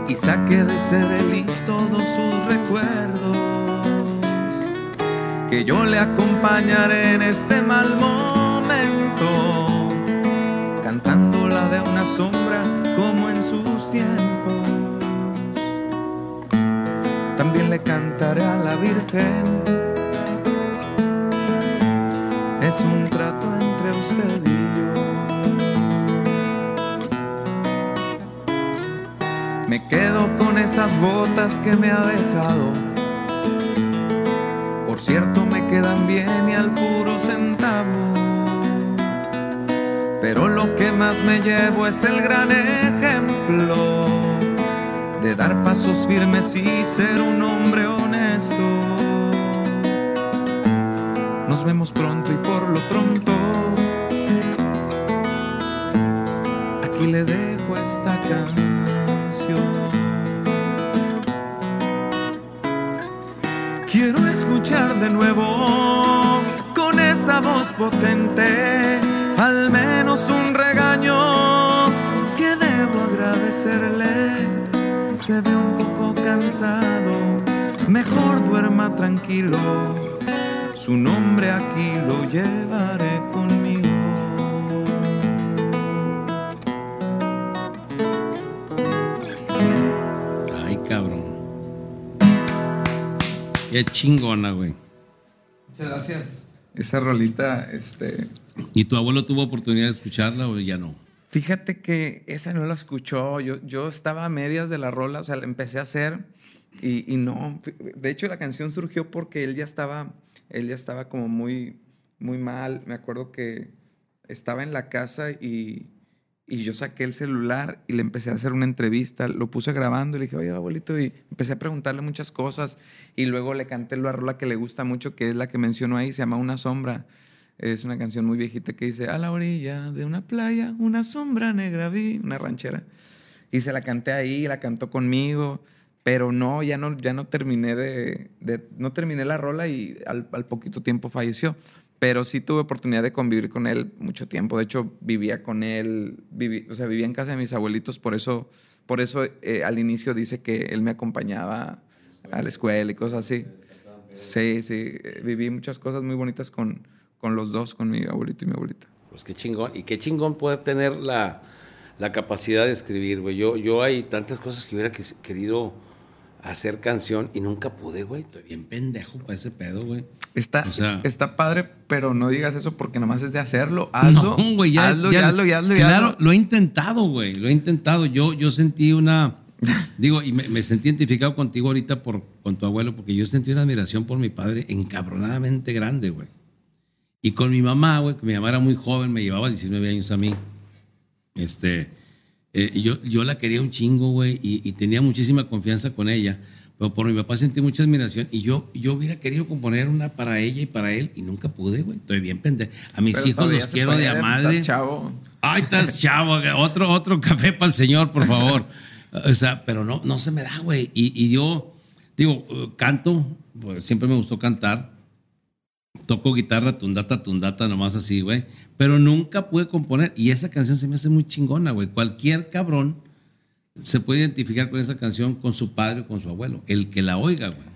y saque de ese delis todos sus recuerdos. Que yo le acompañaré en este mal momento, cantando la de una sombra como en sus tiempos le cantaré a la Virgen. Es un trato entre usted y yo. Me quedo con esas botas que me ha dejado. Por cierto, me quedan bien y al puro centavo. Pero lo que más me llevo es el gran ejemplo de dar pasos firmes y ser un hombre honesto. Nos vemos pronto y por lo pronto. Aquí le dejo esta canción. Quiero escuchar de nuevo con esa voz potente, al menos un regaño que debo agradecerle se ve un poco cansado, mejor duerma tranquilo. Su nombre aquí lo llevaré conmigo. Ay, cabrón. Qué chingona, güey. Muchas gracias. Esta rolita, este. ¿Y tu abuelo tuvo oportunidad de escucharla o ya no? Fíjate que esa no la escuchó. Yo, yo estaba a medias de la rola, o sea, la empecé a hacer y, y, no. De hecho, la canción surgió porque él ya estaba, él ya estaba como muy, muy mal. Me acuerdo que estaba en la casa y, y yo saqué el celular y le empecé a hacer una entrevista. Lo puse grabando y le dije, oye, abuelito, y empecé a preguntarle muchas cosas. Y luego le canté la rola que le gusta mucho, que es la que mencionó ahí, se llama Una Sombra. Es una canción muy viejita que dice, a la orilla de una playa, una sombra negra vi, una ranchera. Y se la canté ahí, la cantó conmigo, pero no, ya no, ya no terminé de, no terminé la rola y al, al, poquito tiempo falleció. Pero sí tuve oportunidad de convivir con él mucho tiempo. De hecho, vivía con él, viví, o sea, vivía en casa de mis abuelitos, por eso, por eso eh, al inicio dice que él me acompañaba a la escuela y cosas así. Sí, sí, viví muchas cosas muy bonitas con, con los dos, con mi abuelito y mi abuelita. Pues qué chingón. Y qué chingón poder tener la, la capacidad de escribir, güey. Yo, yo hay tantas cosas que hubiera querido hacer canción y nunca pude, güey. Estoy bien pendejo para ese pedo, güey. Está, o sea, está padre, pero no digas eso porque nomás es de hacerlo. Hazlo. No, güey, ya, hazlo, ya, hazlo, ya, hazlo, Claro, hazlo. lo he intentado, güey. Lo he intentado. Yo, yo sentí una. Digo, y me, me, sentí identificado contigo ahorita por, con tu abuelo, porque yo sentí una admiración por mi padre encabronadamente grande, güey. Y con mi mamá, güey, que mi mamá era muy joven, me llevaba 19 años a mí. Este, Eh, yo, yo la quería un chingo, güey, y, y tenía muchísima confianza con ella. Pero por mi papá sentí mucha admiración y yo, yo hubiera querido componer una para ella y para él y nunca pude, güey. Estoy bien pendejo. A mis Pero hijos los quiero de a madre. estás chavo. Ay, estás chavo, otro, otro café para el señor, por favor. O sea, pero no, no se me da, güey. Y, y yo, digo, eh, canto, pues, siempre me gustó cantar. Toco guitarra, tundata, tundata, nomás así, güey. Pero nunca pude componer. Y esa canción se me hace muy chingona, güey. Cualquier cabrón se puede identificar con esa canción, con su padre o con su abuelo. El que la oiga, güey.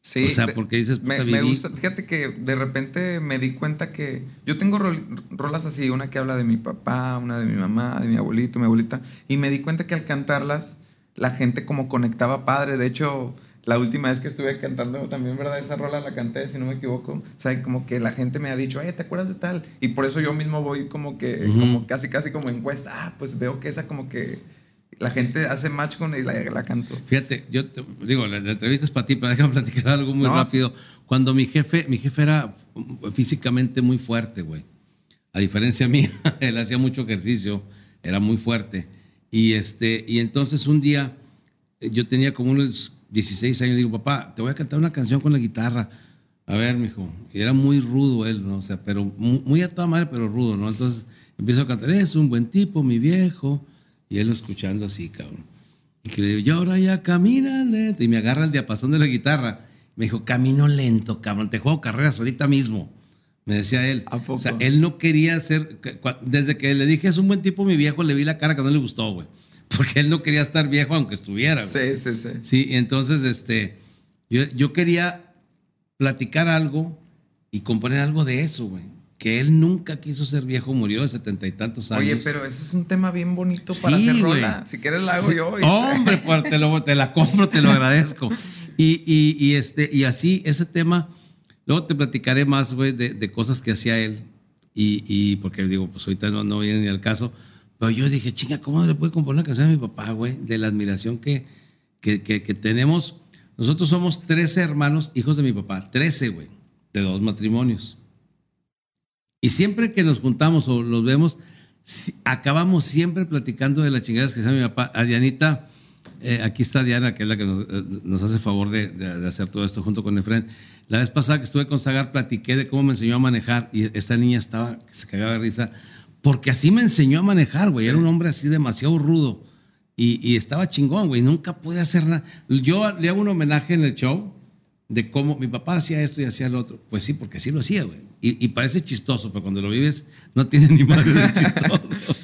Sí, O sea, porque dices, me, puta, me viví- gusta, fíjate que de repente me di cuenta que yo tengo rol- rolas así, una que habla de mi papá, una de mi mamá, de mi abuelito, mi abuelita, y me di cuenta que al cantarlas la gente como conectaba padre, de hecho la última vez que estuve cantando también, ¿verdad? Esa rola la canté, si no me equivoco, o sea, como que la gente me ha dicho, ay, ¿te acuerdas de tal? Y por eso yo mismo voy como que, Ujú. como casi, casi como encuesta, ah, pues veo que esa como que la gente hace match con y la, la canto. Fíjate, yo te- digo, la, la entrevista es para ti, pero déjame platicar algo muy No. rápido. Cuando mi jefe, mi jefe era físicamente muy fuerte, güey. A diferencia mía, él hacía mucho ejercicio, era muy fuerte. Y este, y entonces un día eh, yo tenía como unos 16 años, digo, papá, te voy a cantar una canción con la guitarra. A ver, mijo. Y era muy rudo él, ¿no? O sea, pero muy, muy a toda madre, pero rudo, ¿no? Entonces empiezo a cantar, es un buen tipo, mi viejo. Y él escuchando así, cabrón. Y que le digo, y ahora ya camina lento. Y me agarra el diapasón de la guitarra. Me dijo, camino lento, cabrón, te juego carreras ahorita mismo. Me decía él. ¿A poco? O sea, él no quería cua- Desde que le dije, es un buen tipo, mi viejo, le vi la cara que no le gustó, güey. Porque él no quería estar viejo aunque estuviera, güey. Sí, sí, sí. Sí, entonces este, yo, yo quería platicar algo y componer algo de eso, güey. Que él nunca quiso ser viejo, murió de setenta y tantos años. Oye, pero ese es un tema bien bonito para Sí, hacer güey. rola. Si quieres la hago Sí. yo. y- Hombre, pues te, lo- te la compro, te lo agradezco. Y, y- y este, y así, ese tema, luego te platicaré más, güey, de, de cosas que hacía él. Y, y porque digo, pues ahorita no, no viene ni al caso. Pero yo dije, chinga, ¿cómo le puede componer una canción a mi papá, güey? De la admiración que, que, que- que tenemos. Nosotros somos 13 hermanos, hijos de mi papá. 13, güey, de dos matrimonios. Y siempre que nos juntamos o los vemos, acabamos siempre platicando de las chingadas que hacía mi papá. A Dianita, eh, aquí está Diana, que es la que nos, eh, nos hace favor de, de- de hacer todo esto junto con Efren. La vez pasada que estuve con Zagar, platiqué de cómo me enseñó a manejar y esta niña estaba, que se cagaba de risa, porque así me enseñó a manejar, güey. Era un hombre así demasiado rudo y, y estaba chingón, güey. Nunca pude hacer nada. Yo le hago un homenaje en el show de cómo mi papá hacía esto y hacía lo otro. Pues sí, porque sí lo hacía, güey. Y, y parece chistoso, pero cuando lo vives no tiene ni madre de chistoso.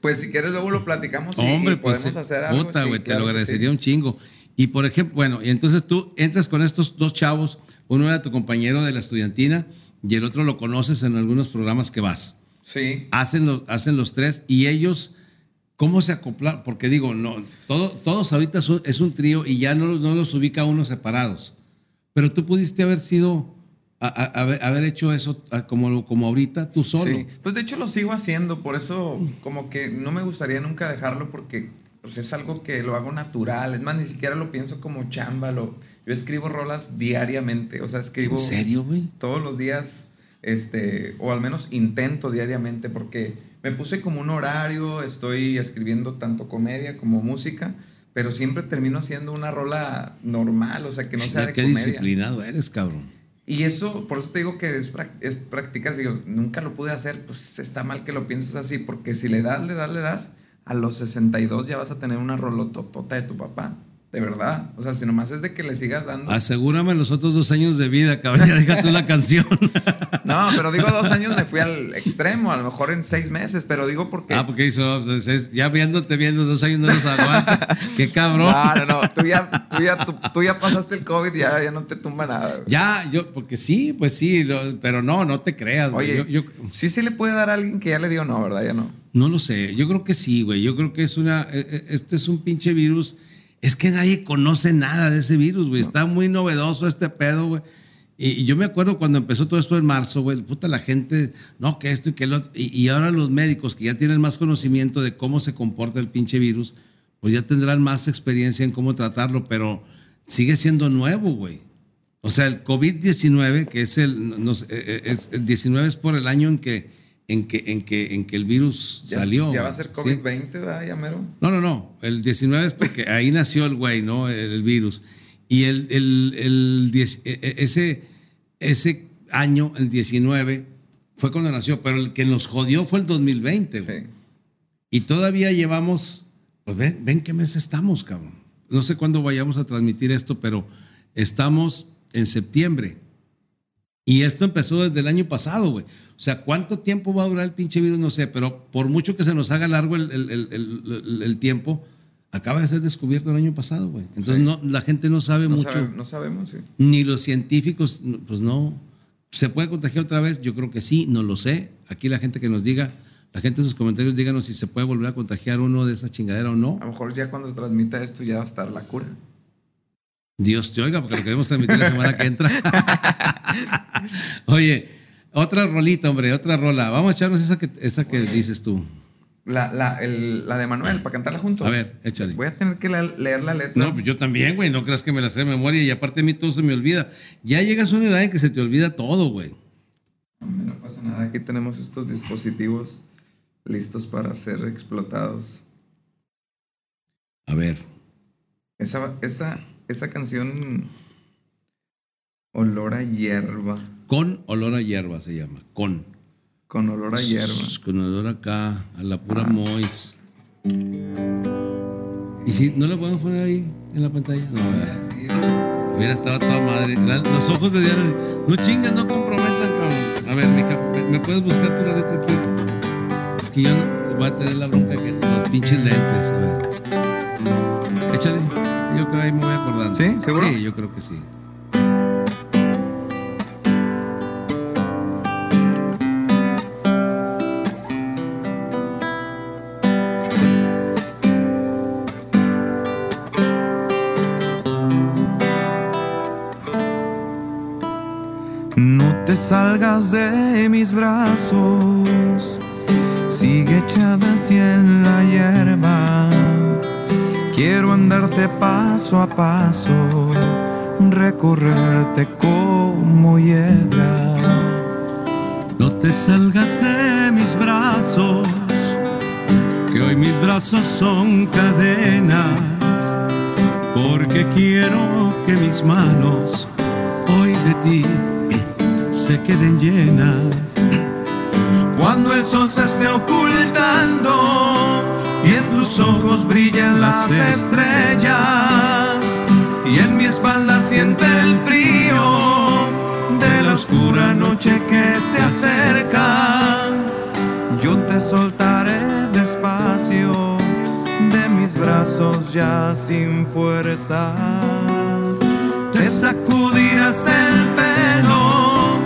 Pues si quieres luego lo platicamos Hombre, y pues podemos sí. hacer algo. Puta, sí, güey, te lo agradecería sí. un chingo. Y por ejemplo, bueno, y entonces tú entras con estos dos chavos, uno era tu compañero de la estudiantina y el otro lo conoces en algunos programas que vas. Sí. Hacen los, hacen los tres y ellos, ¿cómo se acoplan? Porque digo, no, todo, todos ahorita son- es un trío y ya no, los- no los ubica uno separados. Pero tú pudiste haber sido, a- a- haber, haber hecho eso como, como ahorita, tú solo. Sí. Pues de hecho lo sigo haciendo, por eso como que no me gustaría nunca dejarlo porque pues, es algo que lo hago natural. Es más, ni siquiera lo pienso como chamba. Lo, yo escribo rolas diariamente, o sea, escribo ¿En serio, güey? todos los días, este, o al menos intento diariamente porque me puse como un horario, estoy escribiendo tanto comedia como música. Pero siempre termino haciendo una rola normal, o sea, que no sea de Qué comedia. disciplinado eres, cabrón. Y eso, por eso te digo que es, es practicar. Digo, nunca lo pude hacer, pues está mal que lo pienses así, porque si le das, le das, le das, a los 62 ya vas a tener una rolototota de tu papá. De verdad. O sea, si nomás es de que le sigas dando. Asegúrame los otros dos años de vida, cabrón. Ya deja tú la canción. No, pero digo dos años me fui al extremo, a lo mejor en seis meses, pero digo porque. Ah, porque hizo, pues, es- ya viéndote viendo dos años no los aguanta. Qué cabrón. No, no, no. Tú ya, tú ya, tú, tú ya pasaste el COVID, ya, ya no te tumba nada. güey. Ya, yo, porque sí, pues sí, lo- pero no, no te creas, güey. Oye, Yo, yo- sí se le puede dar a alguien que ya le dio no, ¿verdad? Ya no. no lo sé, yo creo que sí, güey. Yo creo que es una, eh, eh, este es un pinche virus. Es que nadie conoce nada de ese virus, güey. Está muy novedoso este pedo, güey. Y, y yo me acuerdo cuando empezó todo esto en marzo, güey, puta la gente, no, que esto y que lo otro. Y, y ahora los médicos que ya tienen más conocimiento de cómo se comporta el pinche virus, pues ya tendrán más experiencia en cómo tratarlo, pero sigue siendo nuevo, güey. O sea, el COVID-19, que es el, no eh, eh, es, el 19 es por el año en que en que, en que, en que el virus Ya, salió. ya va a ser ¿sí? COVID-20, ¿verdad, ya mero? No, no, no. El 19 es porque ahí nació el güey, ¿no? El, el virus. Y el, el, el 10 e- e- ese, ese año, el 19, fue cuando nació. Pero el que nos jodió fue el 2020. güey. Sí. Y todavía llevamos, pues ven, ven qué mes estamos, cabrón. No sé cuándo vayamos a transmitir esto, pero estamos en septiembre. Y esto empezó desde el año pasado, güey. O sea, ¿cuánto tiempo va a durar el pinche virus? No sé, pero por mucho que se nos haga largo el, el- el- el- tiempo, acaba de ser descubierto el año pasado, güey. Entonces Sí. no, la gente no sabe No, mucho, sabe- no sabemos, sí. ni los científicos, pues no. ¿Se puede contagiar otra vez? Yo creo que sí, no lo sé. Aquí la gente que nos diga, la gente en sus comentarios, díganos si se puede volver a contagiar uno de esa chingadera o no. A lo mejor ya cuando se transmita esto ya va a estar la cura. Dios te oiga, porque lo queremos transmitir la semana que entra. Oye, otra rolita, hombre, otra rola. Vamos a echarnos esa que, esa que dices tú. La, la, el- la de Manuel, para cantarla juntos. A ver, échale. Voy a tener que la- leer la letra. No, pues yo también, güey. No creas que me la sé de memoria y aparte a mí todo se me olvida. Ya llegas a una edad en que se te olvida todo, güey. No pasa nada. Aquí tenemos estos dispositivos listos para ser explotados. A ver. Esa, esa, esa canción, Olor a hierba. Con olor a hierba se llama. Con. Con olor a hierba. Con olor acá, a la pura mois. ¿Y si no la podemos poner ahí en la pantalla? No, ¿verdad? Hubiera estado toda madre. La- los ojos de Diana. No chingas, no comprometan, cabrón. A ver, mija, ¿me, puedes buscar tu letra aquí? Es que yo no, voy a tener la bronca que los pinches lentes. A ver. Échale. Yo creo ahí me voy acordando. ¿Sí? ¿Seguro? Sí, yo creo que sí. No te salgas de mis brazos, sigue echada así en la hierba. Quiero andarte paso a paso, recorrerte como hiedra. No te salgas de mis brazos, que hoy mis brazos son cadenas, porque quiero que mis manos hoy de ti se queden llenas. Cuando el sol se esté ocultando tus ojos brillen las estrellas y en mi espalda siente el frío de la oscura noche que se acerca. Yo te soltaré despacio de mis brazos ya sin fuerzas. Te sacudirás el pelo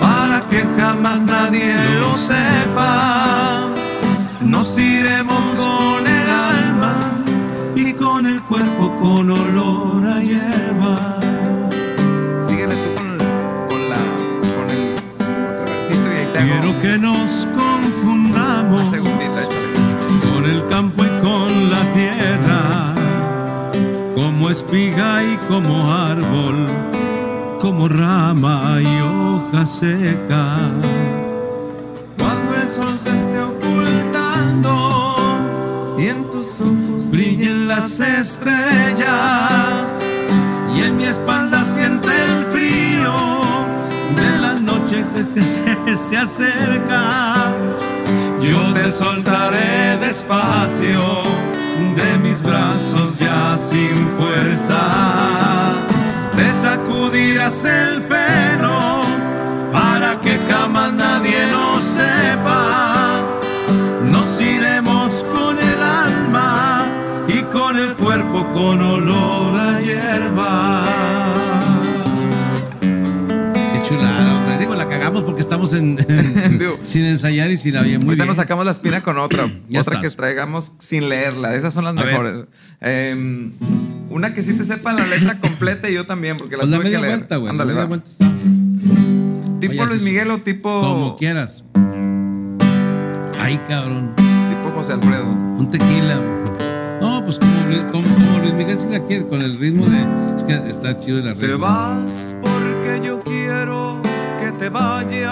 para que jamás nadie lo sepa. Nos iremos con con olor a hierba. Síguele tú con, el- con la con el versito y ahí te hago Quiero que nos una confundamos segundita, échale. con el campo y con la tierra, como espiga y como árbol, como rama y hoja seca. Las estrellas y en mi espalda siente el frío de la noche que, que se, se acerca. Yo te soltaré despacio de mis brazos ya sin fuerza. Te sacudirás el pelo para que jamás nadie lo sepa. Cuerpo con olor a hierba. Qué chulada, hombre. Digo, la cagamos porque estamos en, sin ensayar y sin oye, muy Ahorita bien. nos sacamos la espina con otra. Otra estás. que traigamos sin leerla. Esas son las A mejores. Em, una que sí te sepa la letra completa y yo también, porque la Pues la que leer. vuelta, güey. la Ándale, media va. vuelta está. Tipo Oye, Luis Miguel o tipo. Como quieras. Ay, cabrón. Tipo José Alfredo. Un tequila. No, pues como, Luis- como, como Luis Miguel si la quiere, con el ritmo de. Es que está chido el Te ritmo. vas porque yo quiero que te vayas.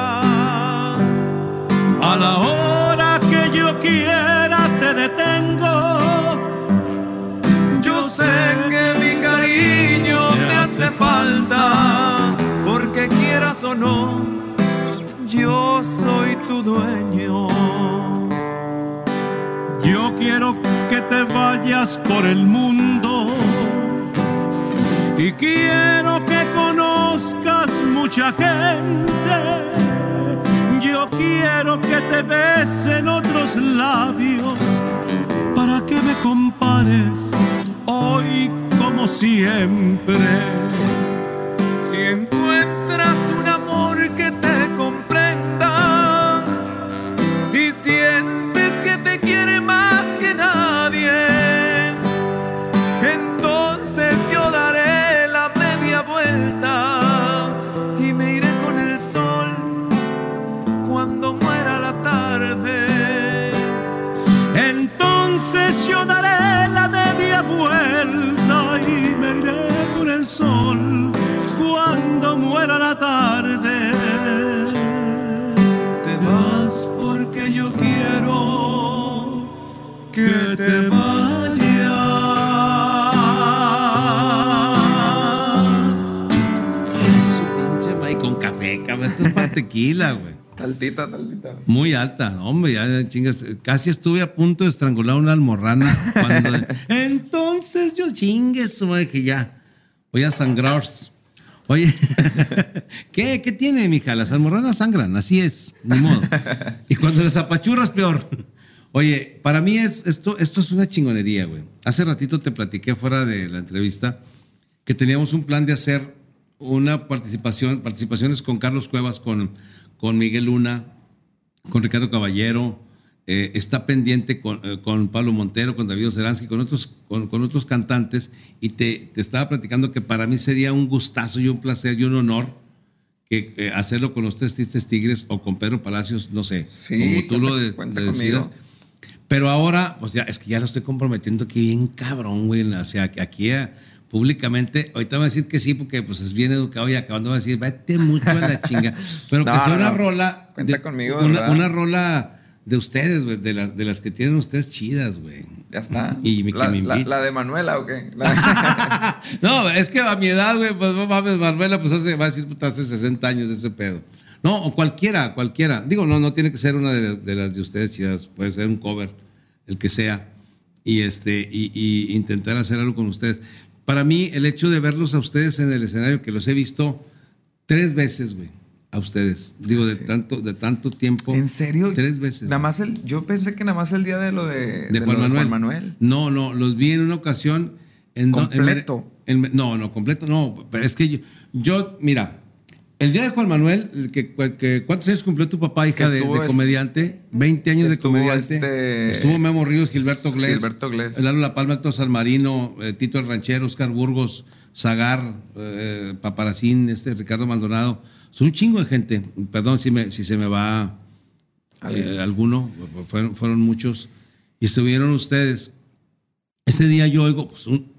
A la hora que yo quiera te detengo. Yo sé que mi cariño te hace falta, porque quieras o no, yo soy tu dueño. Vayas por el mundo y quiero que conozcas mucha gente. Yo quiero que te besen otros labios para que me compares hoy como siempre. Si encuentras Esto es para tequila, güey. Taltita, taltita. Muy alta, hombre, ya chingas. Casi estuve a punto de estrangular una almorrana. Cuando, entonces yo chingues, güey, que ya voy a sangrar. Oye, ¿qué, ¿qué tiene, mija? Las almorranas sangran, así es, ni modo. Y cuando les apachurras, peor. Oye, para mí es, esto, esto es una chingonería, güey. Hace ratito te platiqué fuera de la entrevista que teníamos un plan de hacer una participación, participaciones con Carlos Cuevas, con, con Miguel Luna, con Ricardo Caballero, eh, está pendiente con, eh, con Pablo Montero, con David Oceransky, con otros, con, con otros cantantes, y te, te estaba platicando que para mí sería un gustazo y un placer y un honor que eh, hacerlo con los Tres Tristes Tigres o con Pedro Palacios, no sé, Sí, como tú lo de- le conmigo. Pero ahora, pues ya, es que ya lo estoy comprometiendo aquí bien cabrón, güey. O sea, que aquí eh, públicamente, ahorita voy a decir que sí, porque pues es bien educado y acabando va a decir, vete mucho a la chinga. Pero que sea no, una no. rola. Cuenta de- conmigo, Una, rola de ustedes, güey, de, la- de las que tienen ustedes chidas, güey. Ya está. Y que me la- la de Manuela o qué? La- no, es que a mi edad, güey, pues no mames, Manuela, pues hace, va a decir, puta, hace 60 años de ese pedo. No, o cualquiera, cualquiera. Digo, no, no tiene que ser una de las de, las de ustedes chidas, puede ser un cover, el que sea, y este, y, y intentar hacer algo con ustedes. Para mí, el hecho de verlos a ustedes en el escenario, que los he visto tres veces, güey, a ustedes. Digo, de tanto, de tanto tiempo. ¿En serio? Tres veces. Nada más el, yo pensé que nada más el día de lo de, de de Juan lo Manuel. Manuel. No, no, los vi en una ocasión. En do- en- ¿Completo? en- no, no, completo, no. Pero es que yo, yo, mira, el día de Juan Manuel, el que, que- ¿cuántos años cumplió tu papá, hija de, este- comediante? 20 años de comediante. este- Estuvo Memo Ríos, Gilberto Glés. Gilberto Glés. Lalo La Palma, Héctor Salmarino, eh, Tito el Ranchero, Oscar Burgos, Zagar, eh, Paparacín, este, Ricardo Maldonado. Son un chingo de gente. Perdón si, me, si se me va eh, alguno, fueron, fueron muchos. Y estuvieron ustedes. Ese día yo oigo pues, un,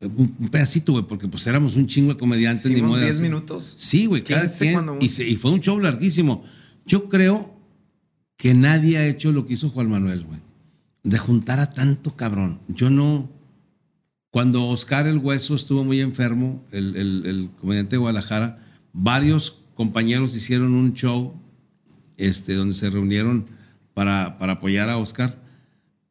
un- pedacito, güey, porque pues éramos un chingo de comediantes. ni modo de 10 hacer- minutos. Sí, güey, cada 15 quien. se- y fue un show larguísimo. Yo creo que nadie ha hecho lo que hizo Juan Manuel, güey. De juntar a tanto cabrón. Yo no. Cuando Oscar el Hueso estuvo muy enfermo, el, el- el comediante de Guadalajara, varios compañeros hicieron un show este, donde se reunieron para, para apoyar a Oscar,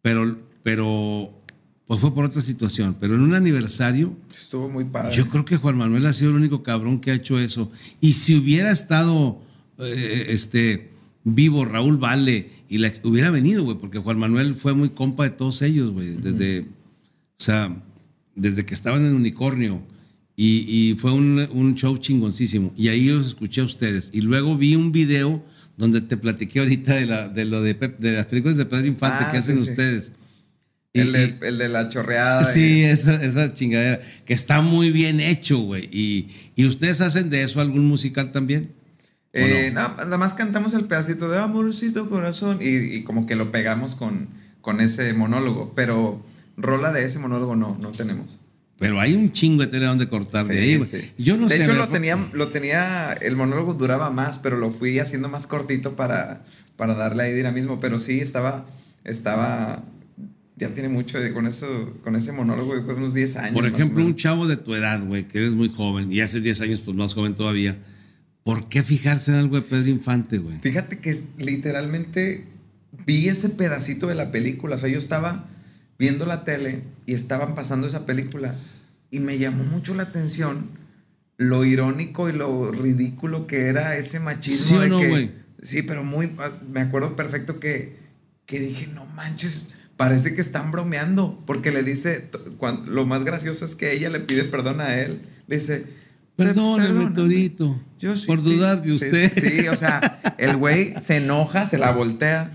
pero, pero pues fue por otra situación. Pero en un aniversario, Estuvo muy padre. yo creo que Juan Manuel ha sido el único cabrón que ha hecho eso. Y si hubiera estado eh, este, vivo Raúl Vale y la- hubiera venido, güey, porque Juan Manuel fue muy compa de todos ellos, güey, desde, o sea, desde que estaban en Unicornio. Y, y fue un, un show chingoncísimo. Y ahí los escuché a ustedes. Y luego vi un video donde te platiqué ahorita de, la, de lo de, Pep- de las películas de Pedro Infante Ah, que hacen sí, sí. ustedes. El, de, el de la chorreada. Sí, y- esa, esa chingadera, que está muy bien hecho, güey. Y, y ustedes hacen de eso algún musical también? ¿O Eh, no? nada más cantamos el pedacito de Amorcito Corazón y, y como que lo pegamos con, con ese monólogo, pero rola de ese monólogo no, no tenemos. Pero hay un chingo de tela donde cortar de ahí, güey. sí. Yo no de sé. hecho, a ver, lo tenía, lo tenía, el monólogo duraba más, pero lo fui haciendo más cortito para, para darle ahí dinamismo. Pero sí, estaba, estaba, ya tiene mucho de, con eso, con ese monólogo, creo unos 10 años. Por ejemplo, un chavo de tu edad, güey, que eres muy joven, y hace 10 años, pues más joven todavía. ¿Por qué fijarse en algo de Pedro Infante, güey? Fíjate que literalmente vi ese pedacito de la película. O sea, yo estaba viendo la tele y estaban pasando esa película y me llamó mucho la atención lo irónico y lo ridículo que era ese machismo. ¿Sí de no, que-? Sí, pero muy. ah, Me acuerdo perfecto que, que dije, no manches. Parece que están bromeando, porque le dice, t- cuan- lo más gracioso es que ella le pide perdón a él. Le dice, Perdóneme, "Perdóname". Torito, Yo sí por dudar de usted. Sí, sí, o sea, el güey se enoja, se la voltea.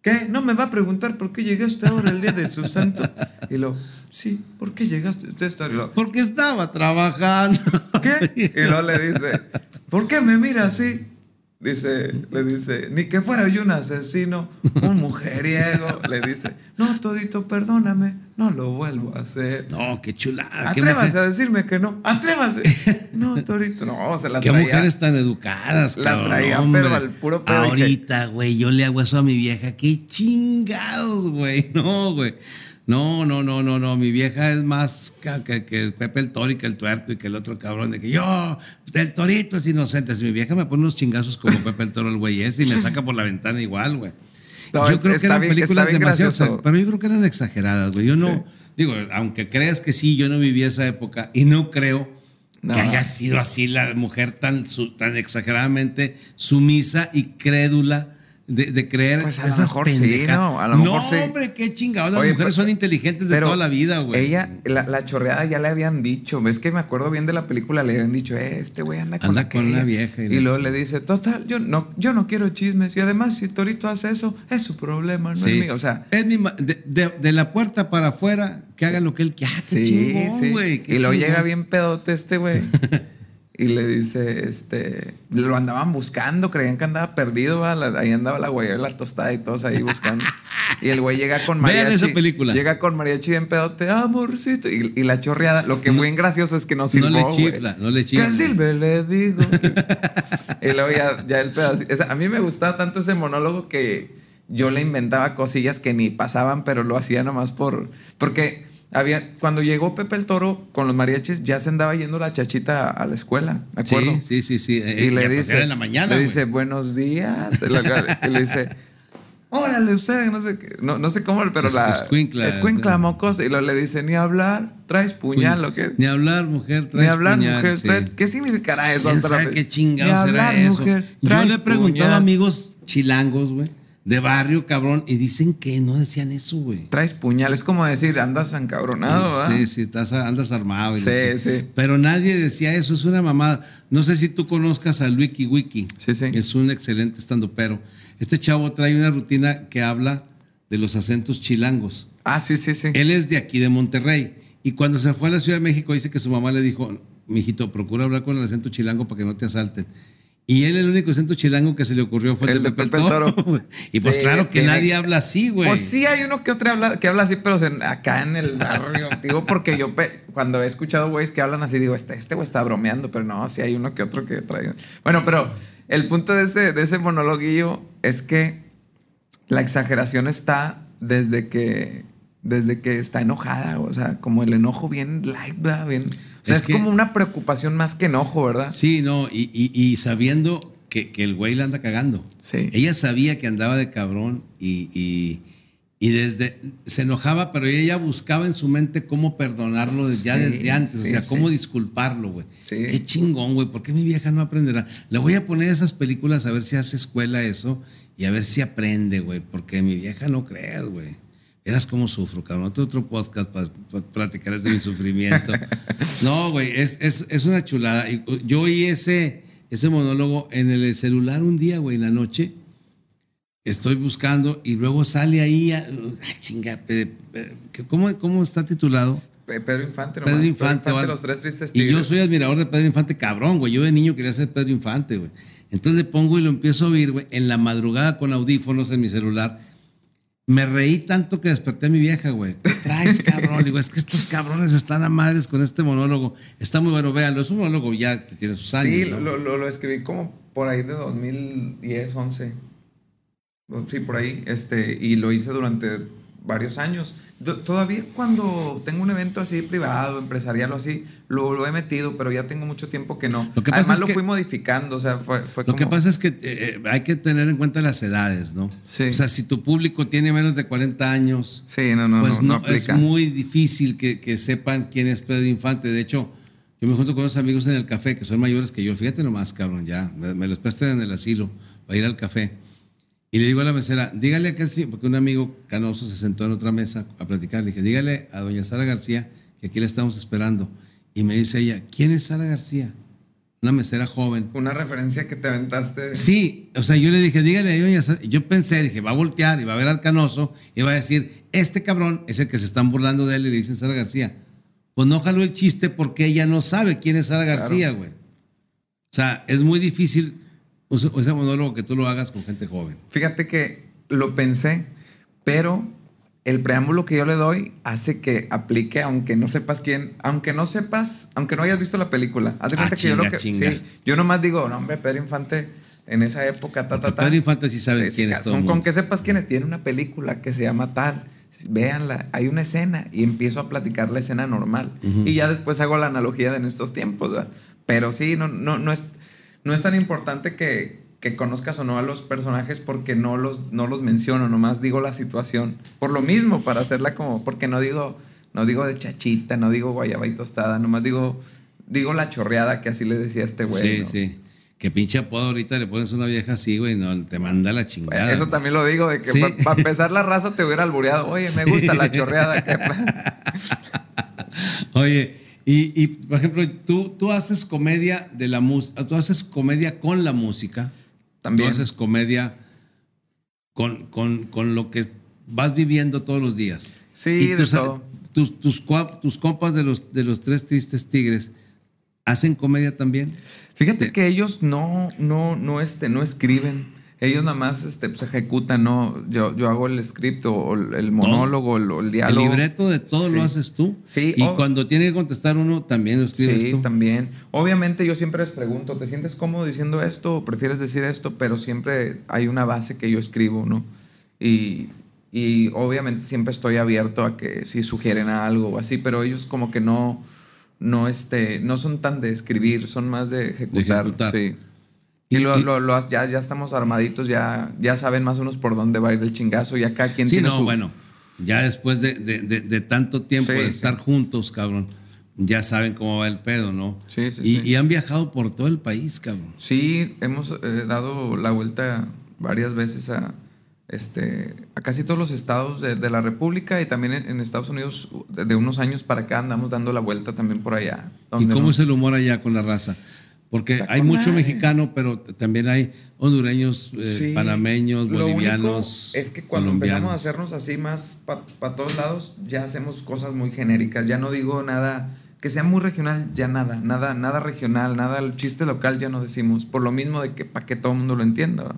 ¿Qué? ¿No me va a preguntar por qué llegaste ahora el día de su santo? Y lo, sí, ¿por qué llegaste? Usted está- lo, Porque estaba trabajando. ¿Qué? Y luego le dice, ¿por qué me mira así? Dice, le dice, ni que fuera yo un asesino, un mujeriego. Le dice, no, todito, perdóname, no lo vuelvo a hacer. No, qué chulada. Atrévase a decirme que no, atrévase. No, Torito, no, se la Qué traía. mujeres tan educadas, La cabrón, traía, hombre. pero al puro pedo, Ahorita, güey, yo le hago eso a mi vieja. Qué chingados, güey. No, güey. No, no, no, no, no. Mi vieja es más que, que el Pepe el Toro y que el Tuerto y que el otro cabrón. De que yo, el Torito es inocente. Si mi vieja me pone unos chingazos como Pepe el Toro, el güey ese, y me saca por la ventana igual, güey. No, yo es- creo que eran bien- películas demasiado. gracioso. Pero yo creo que eran exageradas, güey. Yo no. Sí. Digo, aunque creas que sí, yo no viví esa época y no creo No. que haya sido así la mujer tan, su- tan exageradamente sumisa y crédula de, de creer Pues a lo esas mejor sí. ¿no? A lo mejor sí. hombre, qué chingados. Las Oye, mujeres pero- son inteligentes de toda la vida, güey. Ella, la, la chorreada ya le habían dicho. Ves que me acuerdo bien de la película, le habían dicho, eh, este güey anda con Anda con aquella". una vieja y Y, la luego le dice, total, yo no, yo no quiero chismes. Y además, si Torito hace eso, es su problema, no Sí. es mío. O sea, Es mi de, de- de la puerta para afuera, que haga lo que él quiera. Ah, sí, chingón, güey. Y luego llega bien pedote este güey. Y le dice, este, lo andaban buscando, creían que andaba perdido, ahí andaba la güey, la tostada y todos ahí buscando. Y el güey llega con Vean mariachi. esa película. Llega con mariachi bien pedote, amorcito. Y, y la chorreada, lo que No- muy gracioso es que no no silbó, le chifla, no le chifla. Que silbe, le digo. y luego ya, ya el pedacito. o sea, a mí me gustaba tanto ese monólogo que yo le inventaba cosillas que ni pasaban, pero lo hacía nomás por... Porque había, cuando llegó Pepe el Toro con los mariachis, ya se andaba yendo la chachita a la escuela, ¿me acuerdo? Sí, sí, sí. sí. Y Eh, le ya, pues, dice, en la mañana. le dice, buenos días. Y le dice, órale, usted, no sé qué, no, no sé cómo, pero Es- la... escuincla. Escuincla, mocosa. Y luego le dice, ni hablar, traes puñal, ¿o qué? Ni hablar, mujer, Ni traes hablar, puñal, mujer. sí. trae- ¿Qué significará eso? ¿Quién sabe qué Ni chingados era hablar, eso? mujer, Yo traes le he preguntado a amigos chilangos, güey, de barrio, cabrón, y dicen que no decían eso, güey. Traes puñal. Es como decir, andas encabronado, ¿verdad? Sí, sí, estás, andas armado. y Sí, sí. Pero nadie decía eso, es una mamada. No sé si tú conozcas a Wiki Wiki. Sí, sí. Es un excelente estando pero. Este chavo trae una rutina que habla de los acentos chilangos. Ah, sí, sí, sí. Él es de aquí, de Monterrey. Y cuando se fue a la Ciudad de México, dice que su mamá le dijo, mijito, procura hablar con el acento chilango para que no te asalten. Y él, el único acento chilango que se le ocurrió fue el, El de Pepe Toro. Y pues Sí, claro que tiene- nadie habla así, güey. Pues sí, hay uno que otro habla, que habla así, pero acá en el barrio. digo, porque yo cuando he escuchado güeyes que hablan así, digo, este, este güey está bromeando, pero no, sí hay uno que otro que trae. Bueno, pero el punto de ese, de ese monologuillo es que la exageración está desde que, desde que está enojada, o sea, como el enojo bien light. Bien, sea, Es es, que- como una preocupación más que enojo, ¿verdad? Sí, no, y, y- y sabiendo que, que el güey la anda cagando. Sí. Ella sabía que andaba de cabrón y, y- y desde se enojaba, pero ella buscaba en su mente cómo perdonarlo ya Sí, desde antes, o sea, cómo disculparlo, güey. Sí. Qué chingón, güey, ¿por qué mi vieja no aprenderá? Le voy a poner esas películas a ver si hace escuela eso y a ver si aprende, güey, porque mi vieja no creas, güey. Eras como sufro, cabrón. Otro, otro podcast para platicar de mi sufrimiento. No, güey, es, es, es una chulada. Uh, Yo oí ese, ese monólogo en el celular un día, güey, en la noche. Estoy buscando y luego sale ahí, a- ah, chinga, ¿cómo, ¿cómo está titulado? Pe- Pedro Infante, nomás. Pedro Infante. o algo. los tres tristes y yo tigres. soy admirador de Pedro Infante, cabrón, güey. Yo de niño quería ser Pedro Infante, güey. Entonces le pongo y lo empiezo a oír, güey, en la madrugada con audífonos en mi celular. Me reí tanto que desperté a mi vieja, güey. ¿Qué traes, traes, cabrón? Digo, es que estos cabrones están a madres con este monólogo. Está muy bueno, véanlo. Es un monólogo ya que tiene sus años. Sí, ¿no? lo, lo, lo escribí como por ahí de 2010, 11. Sí, por ahí. Este, y lo hice durante varios años. Todavía cuando tengo un evento así privado, empresarial o así, lo, lo he metido, pero ya tengo mucho tiempo que no. Lo que pasa Además es lo que- fui modificando, o sea, fue, fue Lo como... que pasa es que eh, eh, hay que tener en cuenta las edades, ¿no? Sí. O sea, si tu público tiene menos de 40 años, Sí, no, no, pues no, es muy difícil que, que sepan quién es Pedro Infante. De hecho, yo me junto con unos amigos en el café que son mayores que yo. Fíjate nomás, cabrón, ya. Me, me los prestan en el asilo para ir al café. Y le digo a la mesera, dígale a aquel señor, porque un amigo canoso se sentó en otra mesa a platicar. Le dije, dígale a doña Sara García que aquí la estamos esperando. Y me dice ella, ¿quién es Sara García? Una mesera joven. Una referencia que te aventaste. Sí, o sea, yo le dije, dígale a doña Sara. Yo pensé, dije, va a voltear y va a ver al canoso y va a decir, este cabrón es el que se están burlando de él y le dicen Sara García. Pues no jaló el chiste porque ella no sabe quién es Sara García, güey. O sea, es muy difícil ese ese monólogo que tú lo hagas con gente joven. Fíjate que lo pensé, pero el preámbulo que yo le doy hace que aplique aunque no sepas quién, aunque no sepas, aunque no hayas visto la película. Haz de Ah, cuenta que yo lo chinga, que chinga. sí, yo nomás digo, no, hombre, Pedro Infante en esa época, ta, ta, ta. Pedro Infante sí sabe Sí, quién es todo son- el Con mundo. que sepas quién es, tiene una película que se llama tal. Véanla, hay una escena y empiezo a platicar la escena normal. Y ya después hago la analogía de en estos tiempos, ¿verdad? Pero sí, no, no, no, es, no es tan importante que, que conozcas o no a los personajes porque no los, no los menciono, nomás digo la situación. Por lo mismo, para hacerla como, porque no digo, no digo de chachita, no digo guayaba y tostada, nomás digo, digo la chorreada que así le decía a este güey. sí, ¿no? sí. Que pinche apodo ahorita le pones una vieja así, güey, no, te manda la chingada. Eso güey. también lo digo, de que Sí. para empezar la raza te hubiera albureado. Oye, me gusta la chorreada. que- Oye, y, y, por ejemplo, tú, tú haces comedia de la música, tú haces comedia con la música, También. tú haces comedia con, con, con lo que vas viviendo todos los días. Sí, y de tus, todo. tus, tus, tus compas de los, de los tres tristes tigres, ¿hacen comedia también? Fíjate que ellos no, no, no, este, no escriben. Ellos nada más este, pues, ejecutan, ¿no? Yo, yo hago el script o el, monólogo, el, el El diálogo. libreto de todo Sí. lo haces tú. Sí, Y cuando tiene que contestar uno, también lo escribes Sí, tú. también. Obviamente yo siempre les pregunto, ¿te sientes cómodo diciendo esto o prefieres decir esto? Pero siempre hay una base que yo escribo, ¿no? Y, y obviamente siempre estoy abierto a que si sugieren algo o así, pero ellos como que no, no, este, no son tan de escribir, son más de ejecutar. ejecutar. Sí. Y, Y- lo, y- lo- lo- ya, ya estamos armaditos, ya, ya saben más o menos por dónde va a ir el chingazo, ya cada quien Sí, tiene no, su... bueno, ya después de, de- de- de tanto tiempo Sí, de sí. estar juntos, cabrón, ya saben cómo va el pedo, ¿no? Sí, sí, y, sí. y han viajado por todo el país, cabrón. Sí, hemos eh, dado la vuelta varias veces a, este, a casi todos los estados de, de la República y también en, en Estados Unidos de, de unos años para acá andamos dando la vuelta también por allá. ¿Y cómo no- es el humor allá con la raza? Porque hay mucho madre. mexicano, pero también hay hondureños, eh, Sí, panameños, lo bolivianos. único es que cuando empezamos a hacernos así más para todos lados, ya hacemos cosas muy genéricas. Ya no digo nada que sea muy regional, ya nada, nada, nada regional, nada el chiste local ya no decimos. Por lo mismo de que para que todo el mundo lo entienda.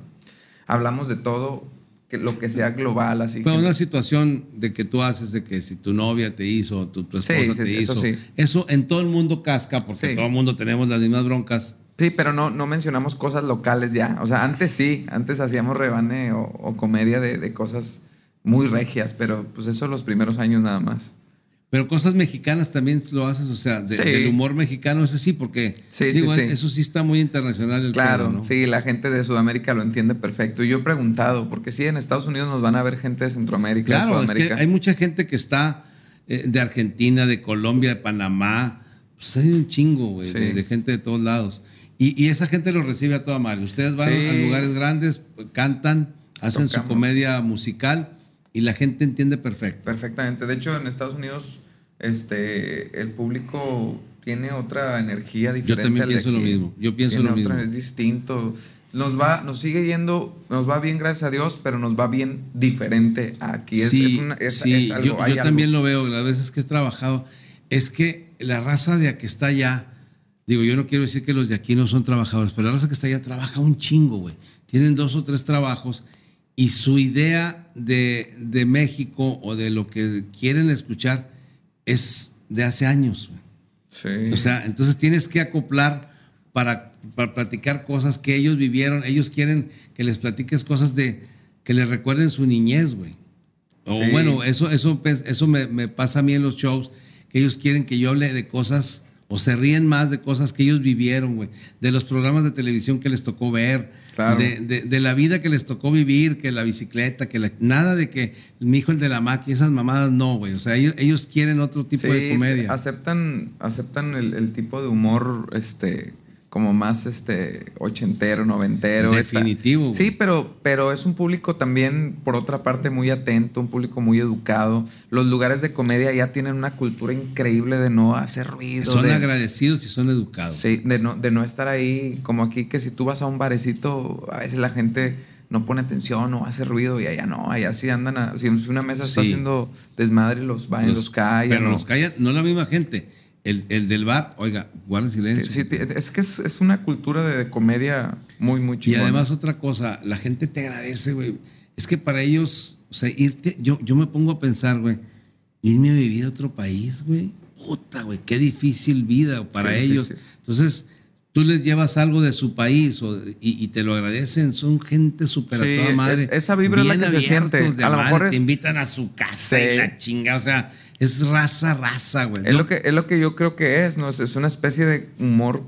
Hablamos de todo, que lo que sea global, así. Que- una situación de que tú haces de que si tu novia te hizo, tu, esposa sí, te sí, hizo, eso en todo el mundo casca, porque todo el mundo tenemos las mismas broncas. Sí, pero no, no mencionamos cosas locales ya. O sea, antes sí, antes hacíamos rebane o, o comedia de, de cosas muy regias, pero pues eso los primeros años nada más. Pero cosas mexicanas también lo haces, o sea, de- Sí. del humor mexicano, ese sí, porque Sí, digo, sí. eso sí está muy internacional el Claro, pedo, ¿no? sí, la gente de Sudamérica lo entiende perfecto. Y yo he preguntado, porque sí, en Estados Unidos nos van a ver gente de Centroamérica, Claro, es que Sudamérica. hay mucha gente que está eh, de Argentina, de Colombia, de Panamá. Pues hay un chingo, güey, de, de gente de todos lados. Y, y esa gente lo recibe a toda madre. Ustedes van a lugares grandes, cantan, hacen su comedia musical y la gente entiende perfecto. Perfectamente. De hecho, en Estados Unidos, este, el público tiene otra energía diferente. también al de pienso lo mismo. Yo pienso Tiene lo otra- mismo. Es distinto. Nos va, nos sigue yendo, nos va bien, gracias a Dios, pero nos va bien diferente aquí. Es, sí, es una- es- sí, es algo, yo, yo algo. también lo veo, las veces que he trabajado, es que la raza de aquí está allá, digo, yo no quiero decir que los de aquí no son trabajadores, pero la raza que está allá trabaja un chingo, güey. Tienen dos o tres trabajos y su idea de, de México o de lo que quieren escuchar es de hace años. Sí. O sea, entonces tienes que acoplar para, para platicar cosas que ellos vivieron. Ellos quieren que les platiques cosas de que les recuerden su niñez, güey. O Sí. bueno, eso, eso, pues, eso me, me pasa a mí en los shows, que ellos quieren que yo hable de cosas o se ríen más de cosas que ellos vivieron, güey. De los programas de televisión que les tocó ver, Claro. de, de- de la vida que les tocó vivir, que la bicicleta, que la- nada de que mi hijo el de la máquina, esas mamadas no, güey. O sea, ellos, ellos quieren otro tipo de comedia. Aceptan, aceptan el, el tipo de humor, este, como más este ochentero, noventero. Definitivo. Sí, pero, pero es un público también, por otra parte, muy atento, un público muy educado. Los lugares de comedia ya tienen una cultura increíble de no hacer ruido. Son de, agradecidos y son educados. Sí, de no, de no estar ahí, como aquí, que si tú vas a un barecito, a veces la gente no pone atención o hace ruido y allá no, allá sí andan, a- si una mesa está haciendo desmadre, los van y los callan. Pero ¿no? los callan, no la misma gente. El, el del bar, oiga, guarda silencio. Sí, es que es, es una cultura de comedia muy, muy y chingona. además otra cosa, la gente te agradece, güey. Es que para ellos, o sea, irte, yo, yo me pongo a pensar, güey, irme a vivir a otro país, güey. Puta, güey, qué difícil vida para Qué ellos. difícil. Entonces, tú les llevas algo de su país o- y, y te lo agradecen. Son gente súper Sí, a toda madre. es- esa vibra es la que se siente. A lo madre, mejor es- Te invitan a su casa Sí. y la chinga. O sea, es raza, raza, güey. es, Yo- lo que, es lo que yo creo que es, ¿no? Es, es una especie de humor,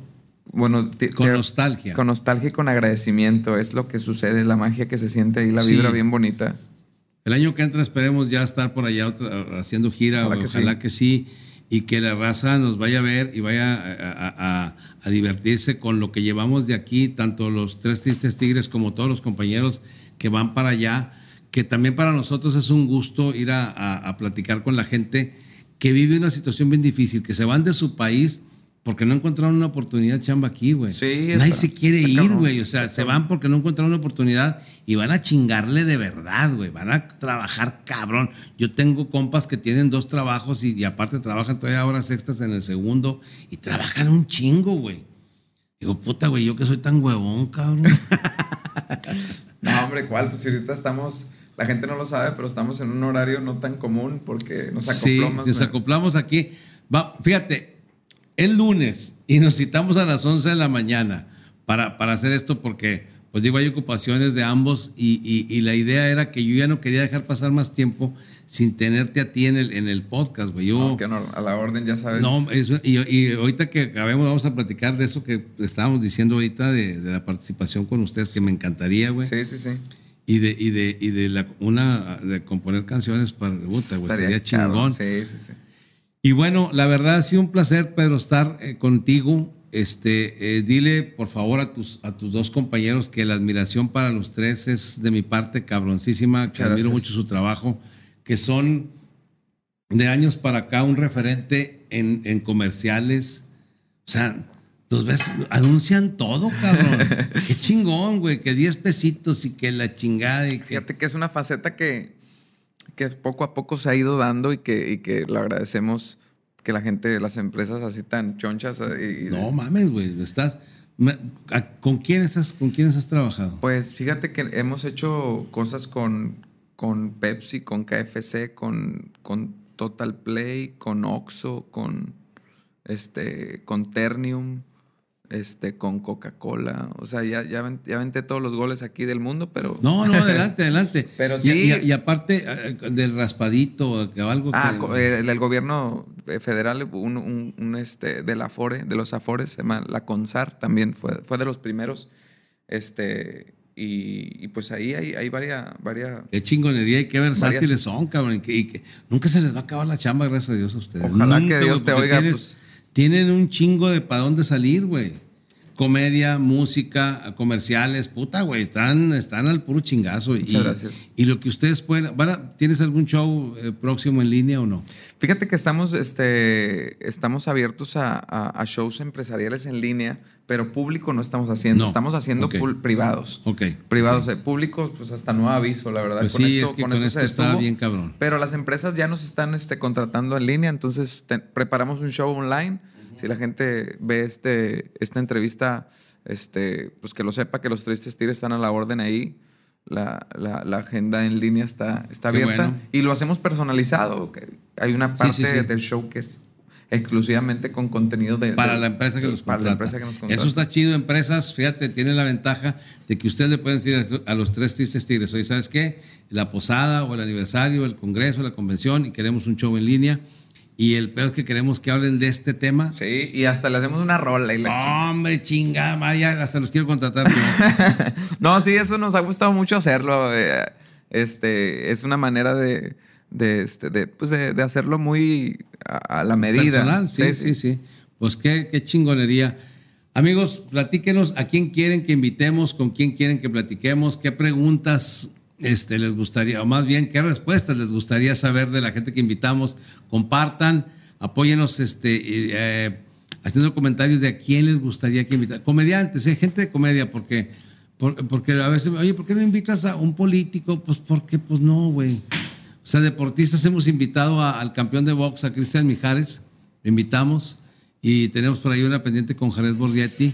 bueno... Con nostalgia. Con nostalgia y con agradecimiento. Es lo que sucede, la magia que se siente ahí, la Sí. vibra bien bonita. El año que entra esperemos ya estar por allá otra- haciendo gira, Ojalá que sí. sí. y que la raza nos vaya a ver y vaya a, a- a- a divertirse con lo que llevamos de aquí, tanto los Tres Tristes Tigres como todos los compañeros que van para allá, que también para nosotros es un gusto ir a, a- a platicar con la gente que vive una situación bien difícil, que se van de su país porque no encontraron una oportunidad chamba aquí, güey. Sí, Nadie se quiere ir, güey. O sea, se van porque no encontraron una oportunidad y van a chingarle de verdad, güey. Van a trabajar cabrón. Yo tengo compas que tienen dos trabajos y, y aparte trabajan todavía horas extras en el segundo y trabajan un chingo, güey. Digo, puta, güey, yo que soy tan huevón, cabrón. No, hombre, ¿cuál? Pues ahorita estamos... La gente no lo sabe, pero estamos en un horario no tan común porque nos sí, acoplamos. si nos ¿no? acoplamos aquí. Va, fíjate, el lunes y nos citamos a las 11 de la mañana para, para hacer esto porque, pues digo, hay ocupaciones de ambos y, y- y la idea era que yo ya no quería dejar pasar más tiempo sin tenerte a ti en el, en el podcast, güey. Yo, No, que no, a la orden, ya sabes. no, es- y, y ahorita que acabemos vamos a platicar de eso que estábamos diciendo ahorita de, de la participación con ustedes, que me encantaría, güey. Sí, sí, sí. Y de, y de, y de la, una, de componer canciones para, puta, estaría cabrón. chingón. Sí, sí, sí. Y bueno, la verdad ha sido un placer, Pedro, estar eh, contigo. Este, eh, dile por favor a tus, a tus dos compañeros que la admiración para los tres es de mi parte cabroncísima, que admiro mucho su trabajo, que son de años para acá un referente en, en comerciales. O sea, los ves, anuncian todo, cabrón. Qué chingón, güey, que 10 pesitos y que la chingada y que... Fíjate que es una faceta que, que poco a poco se ha ido dando y que, y que le agradecemos que la gente, las empresas así tan chonchas. eh, y- y- No mames, güey, estás... ¿Con quiénes has, con quiénes has trabajado? Pues fíjate que hemos hecho cosas con, con Pepsi, con KFC, con, con Total Play, con Oxxo, con, este, con Ternium, este, con Coca-Cola. O sea, ya, ya, ya aventé todos los goles aquí del mundo, pero... No, no, adelante, adelante. Pero sí- Y, y aparte eh, del raspadito, que algo Ah, que... eh, del gobierno eh, federal, un, un- un, este, del Afore, de los Afores, se llama la CONSAR, también fue, fue de los primeros. Este, y, y pues ahí hay, hay varias, varias... Qué chingonería y qué versátiles Varias- son, cabrón. Y que, y que nunca se les va a acabar la chamba, gracias a Dios a ustedes. Ojalá que Dios te oiga, tienes- pues. Tienen un chingo de para dónde salir, güey. Comedia, música, comerciales, puta, güey. Están, están al puro chingazo. y, Muchas gracias. Y lo que ustedes pueden... ¿van a- ¿Tienes algún show eh, próximo en línea o no? Fíjate que estamos, este, estamos abiertos a, a- a shows empresariales en línea, pero público no estamos haciendo. No. Estamos haciendo Ok. pul- privados. Ok. Privados, eh, públicos, pues hasta no aviso, la verdad. Pues sí, es que con esto se está detuvo. bien cabrón. Pero las empresas ya nos están este, contratando en línea, entonces te- preparamos un show online. Si la gente ve este, esta entrevista, este, pues que lo sepa que los Tristes Tigres están a la orden ahí. la, la- la agenda en línea está, está abierta. bueno. Y lo hacemos personalizado. Hay una parte Sí, sí, sí. del show que es exclusivamente con contenido de... para de- la empresa que los Para contrata. la empresa que nos contrata. Eso está chido, empresas, fíjate, tienen la ventaja de que ustedes le pueden decir a los tres tristes tigres, oye, ¿sabes qué? La posada o el aniversario, el congreso, la convención y queremos un show en línea y el peor es que queremos que hablen de este tema. Sí, y hasta le hacemos una rola y la. Hombre, chingada, madre, ya hasta los quiero contratar. yo. No, sí, eso nos ha gustado mucho hacerlo. eh, Este, es una manera de, de, este, de, pues de, de hacerlo muy a, a la medida. Personal, sí, sí, sí, Pues qué, qué chingonería. Amigos, platíquenos a quién quieren que invitemos, con quién quieren que platiquemos, qué preguntas este, les gustaría, o más bien, qué respuestas les gustaría saber de la gente que invitamos. Compartan, apóyenos este, eh, haciendo comentarios de a quién les gustaría que invitar. Comediantes, eh, gente de comedia, porque, por- porque a veces, oye, ¿por qué no invitas a un político? Pues porque, pues no, güey. O sea, deportistas hemos invitado al campeón de box, a Cristian Mijares, lo invitamos y tenemos por ahí una pendiente con Jared Borghetti,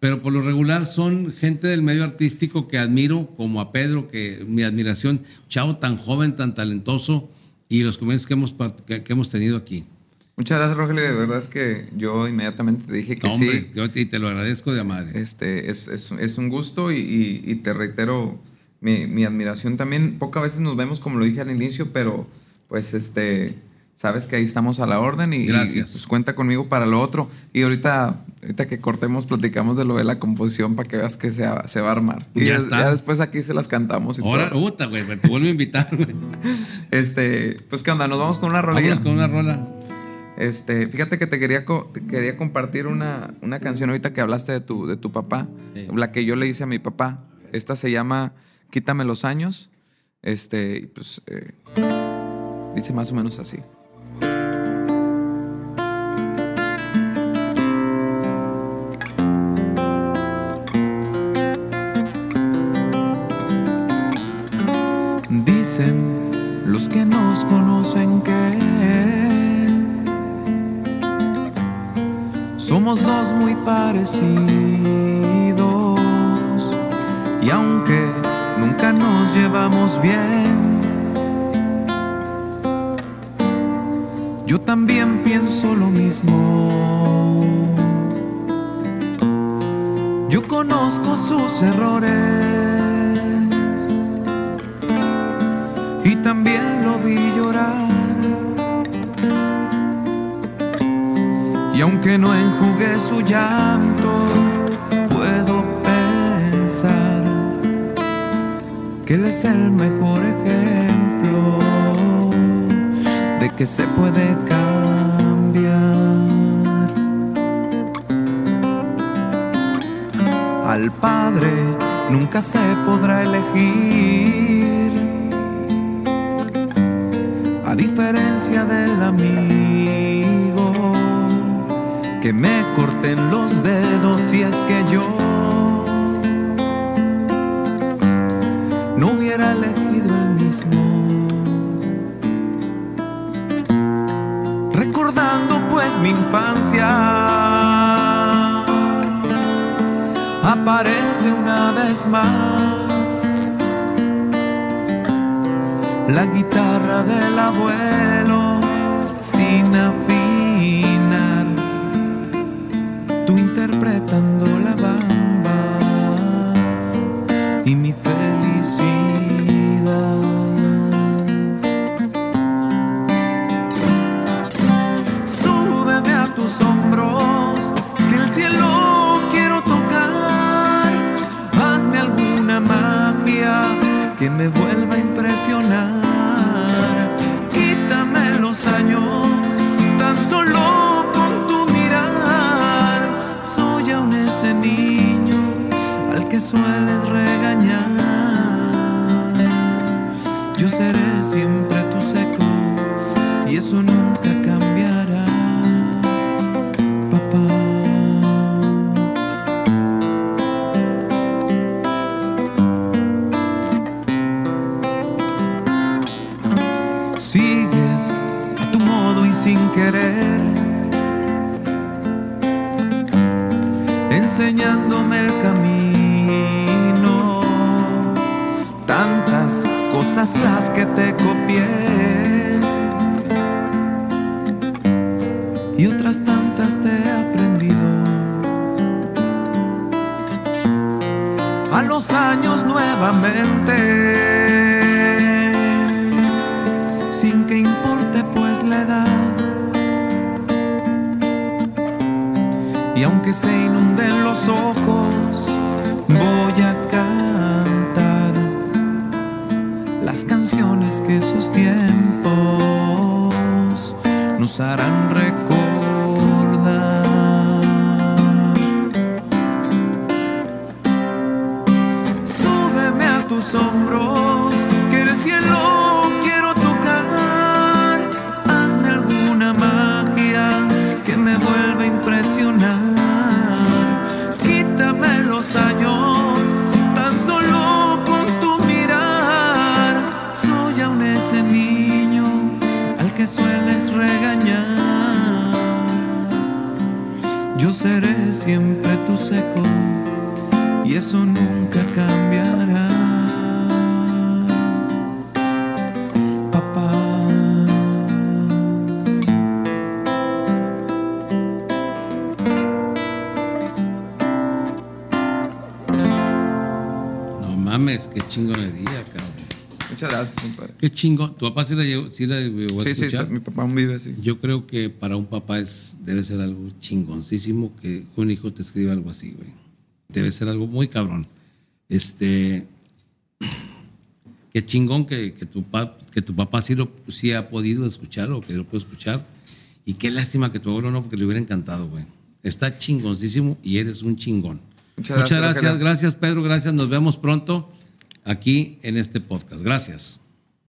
pero por lo regular son gente del medio artístico que admiro, como a Pedro, que mi admiración, chavo tan joven, tan talentoso, y los comediantes que hemos, que, que hemos tenido aquí. Muchas gracias, Rogelio. De verdad es que yo inmediatamente te dije que hombre, sí. yo te, te lo agradezco de madre. Este, es, es, es un gusto y, y- y te reitero mi, mi admiración también. Pocas veces nos vemos, como lo dije al inicio, pero pues este, sabes que ahí estamos a la orden y, Gracias. y, pues, cuenta conmigo para lo otro. Y ahorita, ahorita que cortemos, platicamos de lo de la composición para que veas que se, va- se va a armar. Y Ya está. ya después aquí se las cantamos. Y Ahora, puta, güey, te vuelvo a invitar, güey. Este, pues qué onda, nos vamos con una rolilla. Vámonos con una rola. Este, fíjate que te quería, te quería compartir una, una canción ahorita que hablaste de tu, de tu papá, Sí. la que yo le hice a mi papá. Esta se llama Quítame los años. Este, pues eh, dice más o menos así. Los que nos conocen que somos dos muy parecidos y aunque nunca nos llevamos bien, yo también pienso lo mismo. Yo conozco sus errores y también vi llorar. Y aunque no enjugué su llanto, puedo pensar que él es el mejor ejemplo de que se puede cambiar. Al padre nunca se podrá elegir, a diferencia del amigo que me corten los dedos si es que yo no hubiera elegido el mismo. Recordando pues mi infancia, aparece una vez más la guitarra del abuelo sin afinar, tú interpretando sin querer, enseñándome el camino todas las que te copié y otras tantas te he aprendido. A los años nuevamente, Y aunque se inunden los ojos, voy a cantar las canciones que sus tiempos nos harán Qué chingo. ¿Tu papá sí la, llegó, sí la llegó a Sí, sí, escuchar? mi papá aún vive así. Yo creo que para un papá es, debe ser algo chingoncísimo que un hijo te escriba algo así, güey. Debe ser algo muy cabrón. Este. Qué chingón que, que tu, pa- que tu papá sí, lo, sí ha podido escuchar o que lo puede escuchar. Y qué lástima que tu abuelo no, porque le hubiera encantado, güey. Está chingoncísimo y eres un chingón. Muchas Muchas gracias, gracias, gracias Pedro, gracias. Nos vemos pronto aquí en este podcast. Gracias.